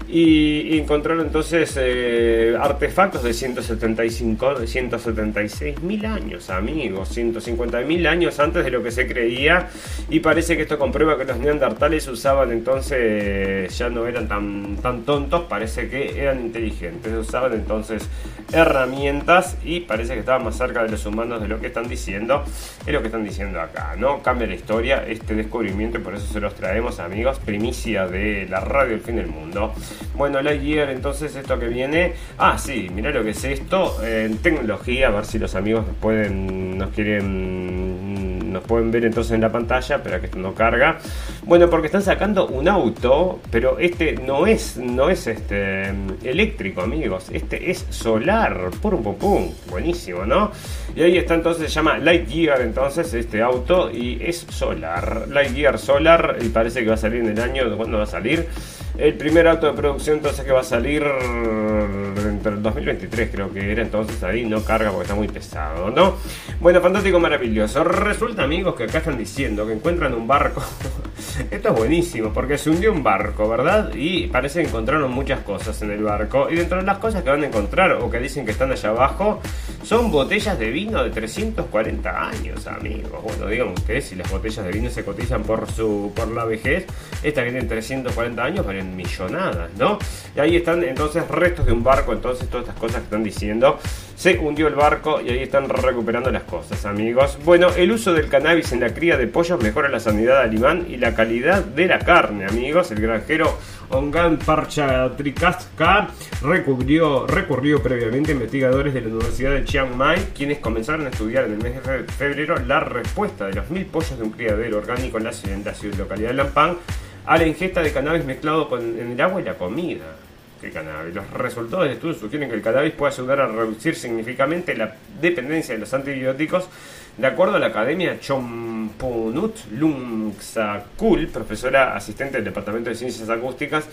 y, encontraron entonces eh, artefactos de 175, 176 mil años, amigos, 150 mil años antes de lo que se creía y parece que esto comprueba que los neandertales usaban entonces, ya no eran tan, tan tontos, parece que eran inteligentes, usaban entonces herramientas y parece que estaban más cerca de los humanos de lo que están diciendo, es lo que están diciendo acá, ¿no? Cambia la historia, este descubrimiento y por eso se los traemos amigos, primicia de la radio El Fin del Mundo. Bueno, Lightyear, entonces esto que viene. Ah, sí, mira lo que es esto. En tecnología, a ver si los amigos nos pueden. nos quieren. nos pueden ver entonces en la pantalla, pero que esto no carga. Bueno, porque están sacando un auto, pero este no es. no es este eléctrico, amigos. Este es solar. Pum pum pum. Buenísimo, ¿no? Y ahí está entonces, se llama Lightyear entonces, este auto, y es solar. Lightyear Solar, y parece que va a salir en el año. ¿Cuándo va a salir? El primer auto de producción entonces que va a salir entre el 2023 creo que era, entonces ahí no carga porque está muy pesado, ¿no? Bueno, fantástico, maravilloso. Resulta amigos que acá están diciendo que encuentran un barco. Esto es buenísimo porque se hundió un barco, ¿verdad? Y parece que encontraron muchas cosas en el barco. Y dentro de las cosas que van a encontrar o que dicen que están allá abajo son botellas de vino de 340 años, amigos. Bueno, digamos ustedes, si las botellas de vino se cotizan por su por la vejez, esta que tiene 340 años millonadas, ¿no? Y ahí están entonces restos de un barco, entonces todas estas cosas que están diciendo. Se hundió el barco y ahí están recuperando las cosas, amigos. Bueno, el uso del cannabis en la cría de pollos mejora la sanidad alemán y la calidad de la carne, amigos. El granjero Ongan Parchatrikaska recurrió, recurrió previamente a investigadores de la Universidad de Chiang Mai, quienes comenzaron a estudiar en el mes de febrero la respuesta de los mil pollos de un criadero orgánico en la, en la localidad de Lampang a la ingesta de cannabis mezclado con, en el agua y la comida. cannabis. Los resultados del estudio sugieren que el cannabis puede ayudar a reducir significativamente la dependencia de los antibióticos de acuerdo a la academia Chompunut Lungsakul, profesora asistente del Departamento de Ciencias Acústicas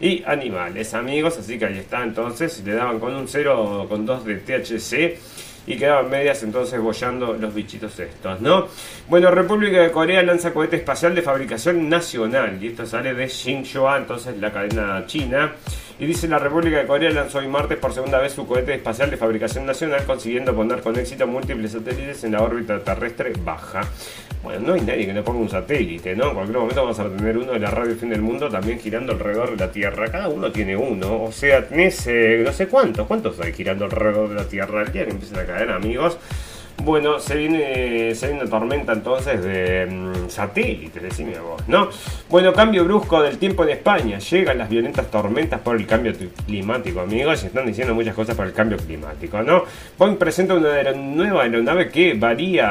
y Animales, amigos, así que ahí está entonces, le daban con un 0,2 de THC y quedaban medias entonces bollando los bichitos estos, ¿no? Bueno, República de Corea lanza cohete espacial de fabricación nacional y esto sale de Xinhua, entonces la cadena china. Y dice la República de Corea lanzó hoy martes por segunda vez su cohete espacial de fabricación nacional, consiguiendo poner con éxito múltiples satélites en la órbita terrestre baja. Bueno, no hay nadie que no ponga un satélite, ¿no? En cualquier momento vamos a tener uno de la radio Fin del Mundo también girando alrededor de la Tierra. Cada uno tiene uno, o sea, tenés no sé cuántos, cuántos hay girando alrededor de la Tierra. El día que empiecen a caer, amigos. Bueno, se viene, se viene una tormenta entonces de mm, satélites, decime vos, ¿no? Bueno, cambio brusco del tiempo en España. Llegan las violentas tormentas por el cambio climático, amigos. Y están diciendo muchas cosas por el cambio climático, ¿no? Boeing presenta una nueva aeronave que varía,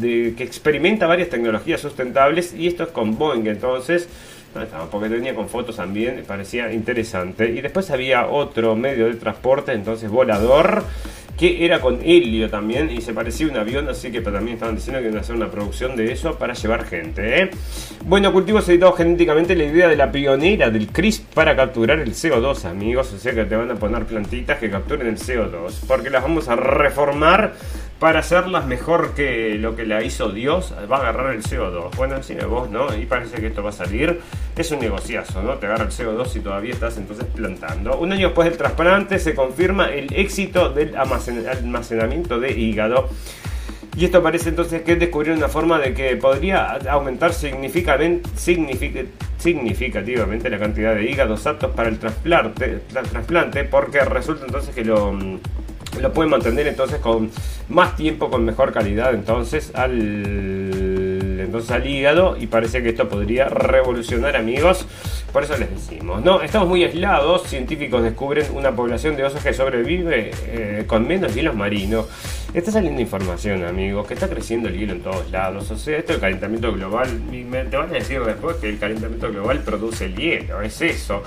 que experimenta varias tecnologías sustentables. Y esto es con Boeing, entonces. No estaba, porque tenía con fotos también, parecía interesante. Y después había otro medio de transporte, entonces volador que era con helio también y se parecía un avión, así que también estaban diciendo que iban a hacer una producción de eso para llevar gente. ¿eh? Bueno, cultivos editados genéticamente la idea de la pionera del CRISP para capturar el CO2, amigos, o sea que te van a poner plantitas que capturen el CO2, porque las vamos a reformar para hacerlas mejor que lo que la hizo Dios, va a agarrar el CO2. Bueno, encima vos, ¿no? Y parece que esto va a salir. Es un negociazo, ¿no? Te agarra el CO2 y todavía estás entonces plantando. Un año después del trasplante se confirma el éxito del almacenamiento de hígado. Y esto parece entonces que descubrió una forma de que podría aumentar significativamente, la cantidad de hígados aptos para el trasplante, trasplante porque resulta entonces que lo lo pueden mantener entonces con más tiempo, con mejor calidad entonces al, entonces al hígado y parece que esto podría revolucionar amigos. Por eso les decimos, no, estamos muy aislados, científicos descubren una población de osos que sobrevive eh, con menos hielo marino. Está saliendo información, amigos, que está creciendo el hielo en todos lados. O sea, esto del calentamiento global, te van a decir después que el calentamiento global produce el hielo, es eso.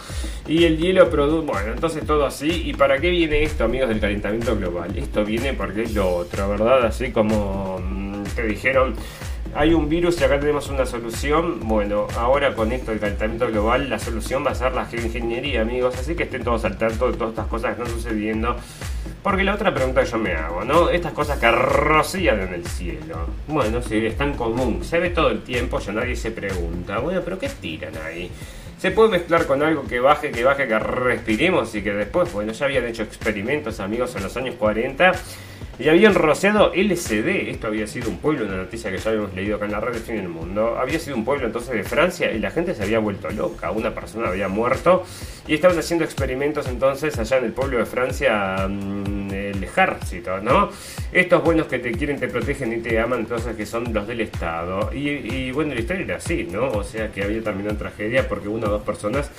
Y el hielo produce, bueno, entonces todo así. ¿Y para qué viene esto, amigos, del calentamiento global? Esto viene porque es lo otro, ¿verdad? Así como mm, te dijeron hay un virus y acá tenemos una solución. Bueno, ahora con esto del calentamiento global, la solución va a ser la geoingeniería, amigos. Así que estén todos al tanto de todas estas cosas que están sucediendo. Porque la otra pregunta que yo me hago, ¿no? Estas cosas que rocían en el cielo. Bueno, sí, es tan común. Se ve todo el tiempo, ya nadie se pregunta. Bueno, pero ¿qué tiran ahí? Se puede mezclar con algo que baje, que baje, que respiremos y que después, bueno, ya habían hecho experimentos, amigos, en los años 40 y habían rociado LCD. Esto había sido un pueblo, una noticia que ya habíamos leído acá en la red de Fin del Mundo. Había sido un pueblo entonces de Francia y la gente se había vuelto loca. Una persona había muerto y estaban haciendo experimentos entonces allá en el pueblo de Francia, mm, el ejército, ¿no? Estos buenos que te quieren, te protegen y te aman, entonces que son los del Estado. Y, y bueno, la historia era así, ¿no? O sea que había también una tragedia porque una o dos personas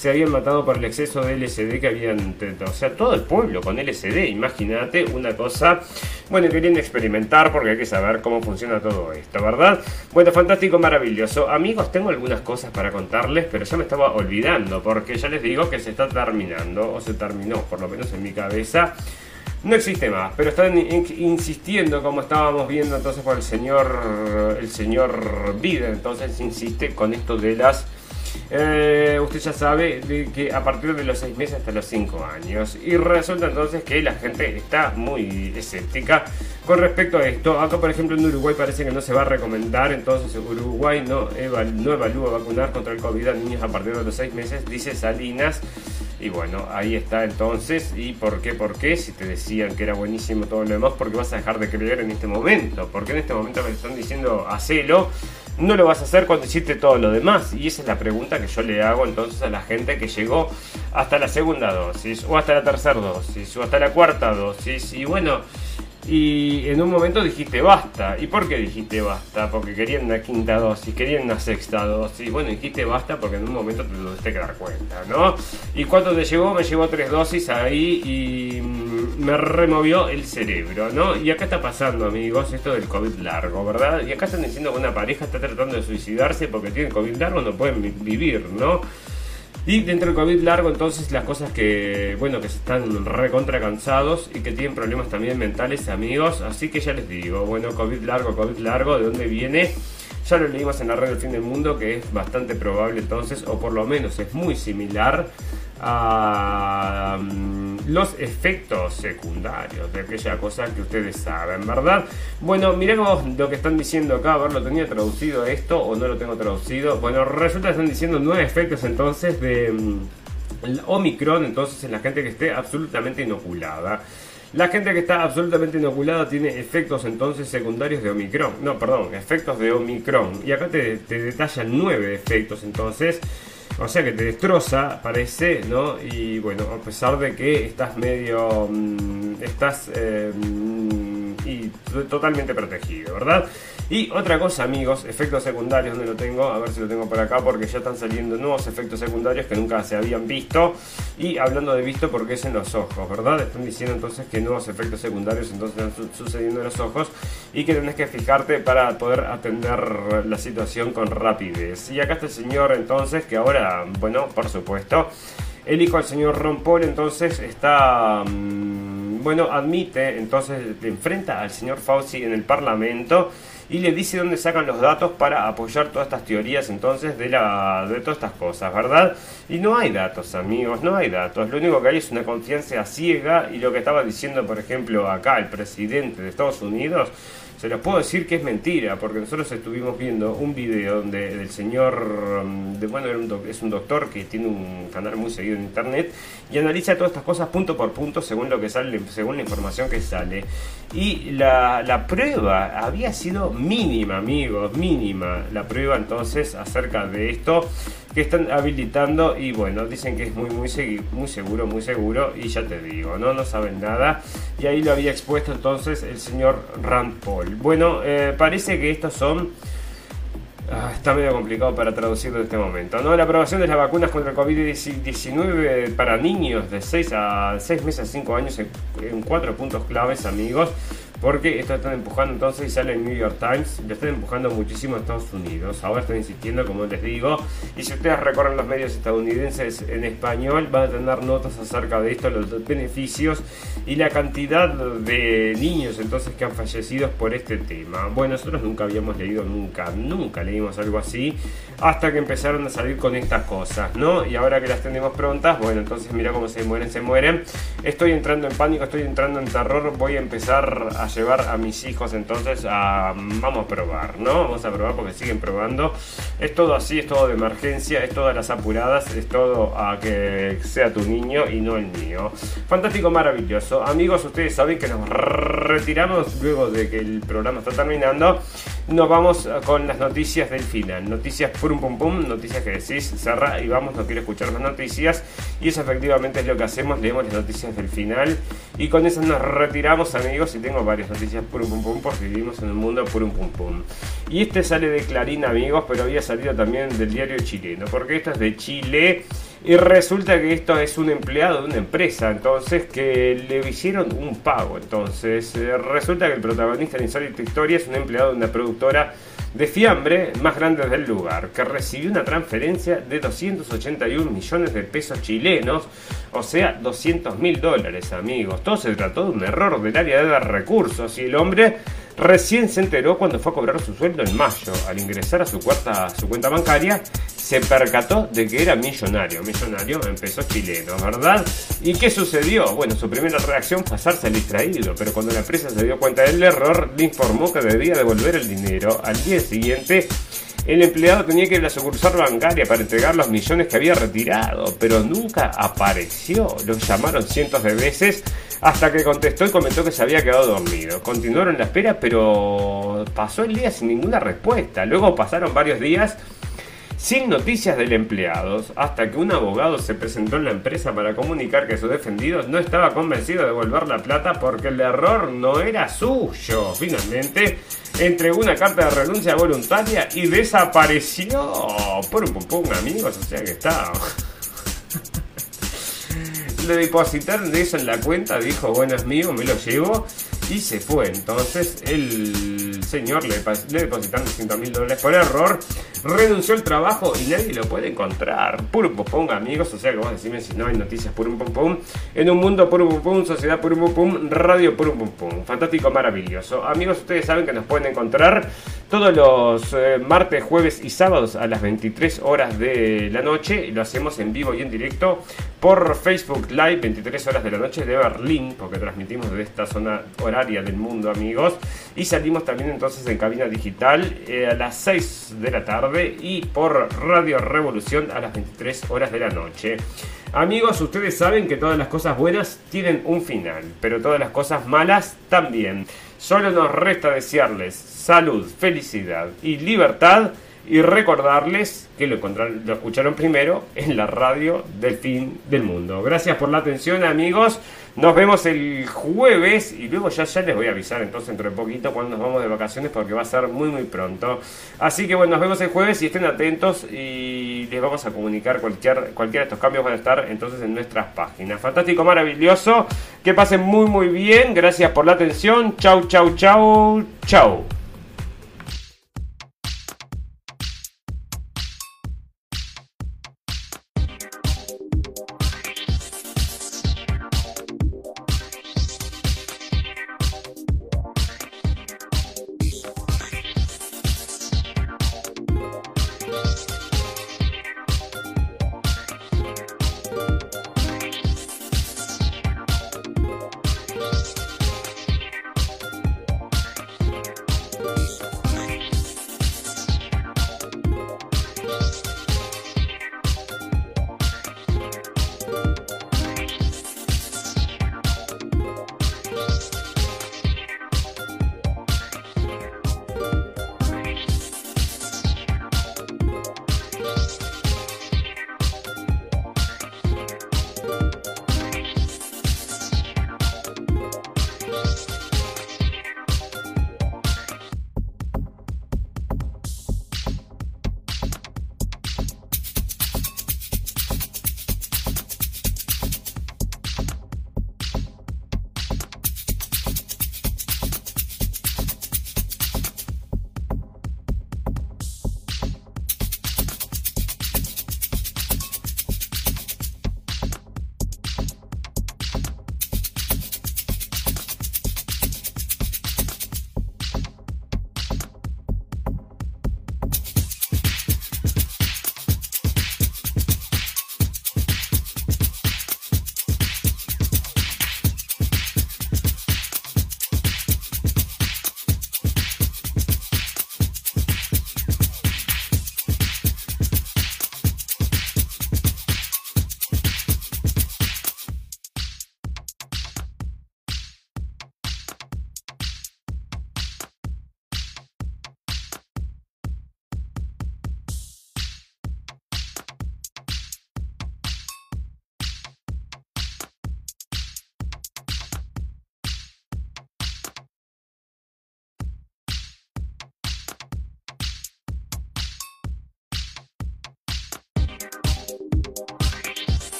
se habían matado por el exceso de LSD que habían O sea, todo el pueblo con LSD, imagínate una cosa. Bueno, querían experimentar porque hay que saber cómo funciona todo esto, ¿verdad? Bueno, fantástico, maravilloso. Amigos, tengo algunas cosas para contarles, pero ya me estaba olvidando porque ya les digo que se está terminando, o se terminó, por lo menos en mi cabeza. No existe más, pero están insistiendo, como estábamos viendo entonces por el señor, el señor Biden, entonces insiste con esto de las eh, usted ya sabe de que a partir de los 6 meses hasta los 5 años. Y resulta entonces que la gente está muy escéptica con respecto a esto. Acá, por ejemplo, en Uruguay parece que no se va a recomendar, entonces Uruguay no, no evalúa vacunar contra el COVID a niños a partir de los 6 meses, dice Salinas. Y bueno, ahí está entonces. ¿Y por qué? ¿Por qué? Si te decían que era buenísimo todo lo demás, porque vas a dejar de creer en este momento? Porque en este momento me están diciendo hacelo no lo vas a hacer cuando hiciste todo lo demás. Y esa es la pregunta que yo le hago entonces a la gente que llegó hasta la segunda dosis, o hasta la tercera dosis, o hasta la cuarta dosis. Y bueno, y en un momento dijiste basta. ¿Y por qué dijiste basta? Porque querían una quinta dosis, querían una sexta dosis. Bueno, dijiste basta porque en un momento te lo que dar cuenta, ¿no? ¿Y cuánto te llevó? Me llevó tres dosis ahí y mm, me removió el cerebro, ¿no? Y acá está pasando, amigos, esto del COVID largo, ¿verdad? Y acá están diciendo que una pareja está tratando de suicidarse porque tiene COVID largo, no pueden vivir, ¿no? Y dentro del COVID largo, entonces, las cosas que, bueno, que se están recontra cansados y que tienen problemas también mentales, amigos. Así que ya les digo, bueno, COVID largo, COVID largo, ¿de dónde viene? Ya lo leímos en la red del fin del mundo, que es bastante probable entonces, o por lo menos es muy similar a um, los efectos secundarios de aquella cosa que ustedes saben, ¿verdad? Bueno, miremos lo que están diciendo acá, a ver, ¿lo tenía traducido esto o no lo tengo traducido? Bueno, resulta que están diciendo nueve efectos entonces de el Omicron, entonces en la gente que esté absolutamente inoculada. La gente que está absolutamente inoculada tiene efectos entonces secundarios de Omicron. No, perdón, efectos de Omicron. Y acá te detallan nueve efectos entonces. O sea que te destroza, parece, ¿no? Y bueno, a pesar de que estás medio... Mm, estás... Eh, mm, y totalmente protegido, ¿verdad? Y otra cosa, amigos, efectos secundarios, donde lo tengo? A ver si lo tengo por acá, porque ya están saliendo nuevos efectos secundarios que nunca se habían visto. Y hablando de visto, porque es en los ojos, ¿verdad? Están diciendo entonces que nuevos efectos secundarios entonces están sucediendo en los ojos y que tenés que fijarte para poder atender la situación con rapidez. Y acá está el señor entonces, que ahora, bueno, por supuesto, el hijo del señor Ron Paul entonces está... Mm, bueno, admite, entonces enfrenta al señor Fauci en el Parlamento y le dice dónde sacan los datos para apoyar todas estas teorías entonces de, la, de todas estas cosas, ¿verdad? Y no hay datos, amigos, no hay datos. Lo único que hay es una confianza ciega y lo que estaba diciendo, por ejemplo, acá el presidente de Estados Unidos se los puedo decir que es mentira, porque nosotros estuvimos viendo un video donde el señor, mm, de, bueno, es un doctor que tiene un canal muy seguido en internet y analiza todas estas cosas punto por punto según lo que sale, según la información que sale. Y la, la prueba había sido mínima, amigos, mínima la prueba entonces acerca de esto que están habilitando y bueno, dicen que es muy muy muy seguro, muy seguro y ya te digo, no no saben nada y ahí lo había expuesto entonces el señor Rand Paul. Bueno, eh, parece que estos son ah, está medio complicado para traducirlo en este momento. ¿no? La aprobación de las vacunas contra el COVID-19 para niños de 6 a 6 meses a 5 años en, en cuatro puntos claves, amigos. Porque esto están empujando entonces y sale en New York Times, lo están empujando muchísimo a Estados Unidos. Ahora están insistiendo, como les digo. Y si ustedes recorren los medios estadounidenses en español, van a tener notas acerca de esto, los beneficios y la cantidad de niños entonces que han fallecido por este tema. Bueno, nosotros nunca habíamos leído, nunca, nunca leímos algo así, hasta que empezaron a salir con estas cosas, ¿no? Y ahora que las tenemos prontas, bueno, entonces mira cómo se mueren, se mueren. Estoy entrando en pánico, estoy entrando en terror, voy a empezar a llevar a mis hijos entonces a vamos a probar, ¿no? Vamos a probar porque siguen probando. Es todo así, es todo de emergencia, es todas las apuradas, es todo a que sea tu niño y no el mío. Fantástico, maravilloso. Amigos, ustedes saben que nos retiramos luego de que el programa está terminando. Nos vamos con las noticias del final. Noticias pum pum pum, noticias que decís, cerra y vamos, no quiero escuchar más noticias. Y eso efectivamente es lo que hacemos, leemos las noticias del final. Y con eso nos retiramos, amigos, y tengo varias noticias pum pum pum, porque vivimos en un mundo pum pum pum. Y este sale de Clarín, amigos, pero había salido también del diario chileno, porque esto es de Chile. Y resulta que esto es un empleado de una empresa, entonces que le hicieron un pago. Entonces eh, resulta que el protagonista de Insólita Historia es un empleado de una productora de fiambre más grande del lugar, que recibió una transferencia de 281 millones de pesos chilenos, o sea, 200 mil dólares, amigos. Todo se trató de un error del área de recursos y el hombre recién se enteró cuando fue a cobrar su sueldo en mayo. Al ingresar a su, cuarta, su cuenta bancaria, se percató de que era millonario, millonario en pesos chilenos, ¿verdad? ¿Y qué sucedió? Bueno, su primera reacción fue hacerse el distraído, pero cuando la empresa se dio cuenta del error, le informó que debía devolver el dinero. Al día siguiente, el empleado tenía que ir a la sucursal bancaria para entregar los millones que había retirado, pero nunca apareció. Lo llamaron cientos de veces hasta que contestó y comentó que se había quedado dormido. Continuaron la espera, pero pasó el día sin ninguna respuesta. Luego pasaron varios días sin noticias del empleado, hasta que un abogado se presentó en la empresa para comunicar que su defendido no estaba convencido de devolver la plata porque el error no era suyo. Finalmente, entregó una carta de renuncia voluntaria y desapareció. Por un pum amigos, o sea que está. Le depositaron eso en la cuenta, dijo, bueno, es mío, me lo llevo y se fue. Entonces el señor le, le depositaron 200 mil dólares por error, renunció al trabajo y nadie lo puede encontrar. Puro pum amigos, o sea que vos decime si no hay noticias puro pum. En un mundo puro pum sociedad puro pum radio puro pum. Fantástico, maravilloso. Amigos, ustedes saben que nos pueden encontrar todos los eh, martes, jueves y sábados a las 23 horas de la noche. Lo hacemos en vivo y en directo por Facebook Live, 23 horas de la noche de Berlín, porque transmitimos desde esta zona horaria del mundo, amigos. Y salimos también entonces en cabina digital eh, a las 6 de la tarde y por Radio Revolución a las 23 horas de la noche. Amigos, ustedes saben que todas las cosas buenas tienen un final, pero todas las cosas malas también. Solo nos resta desearles salud, felicidad y libertad y recordarles que lo, lo escucharon primero en la radio del fin del mundo. Gracias por la atención amigos. Nos vemos el jueves y luego ya, ya les voy a avisar entonces dentro de poquito cuando nos vamos de vacaciones porque va a ser muy muy pronto. Así que bueno, nos vemos el jueves y estén atentos y les vamos a comunicar cualquier, cualquiera de estos cambios van a estar entonces en nuestras páginas. Fantástico, maravilloso. Que pasen muy muy bien. Gracias por la atención. Chau, chau, chau, chau.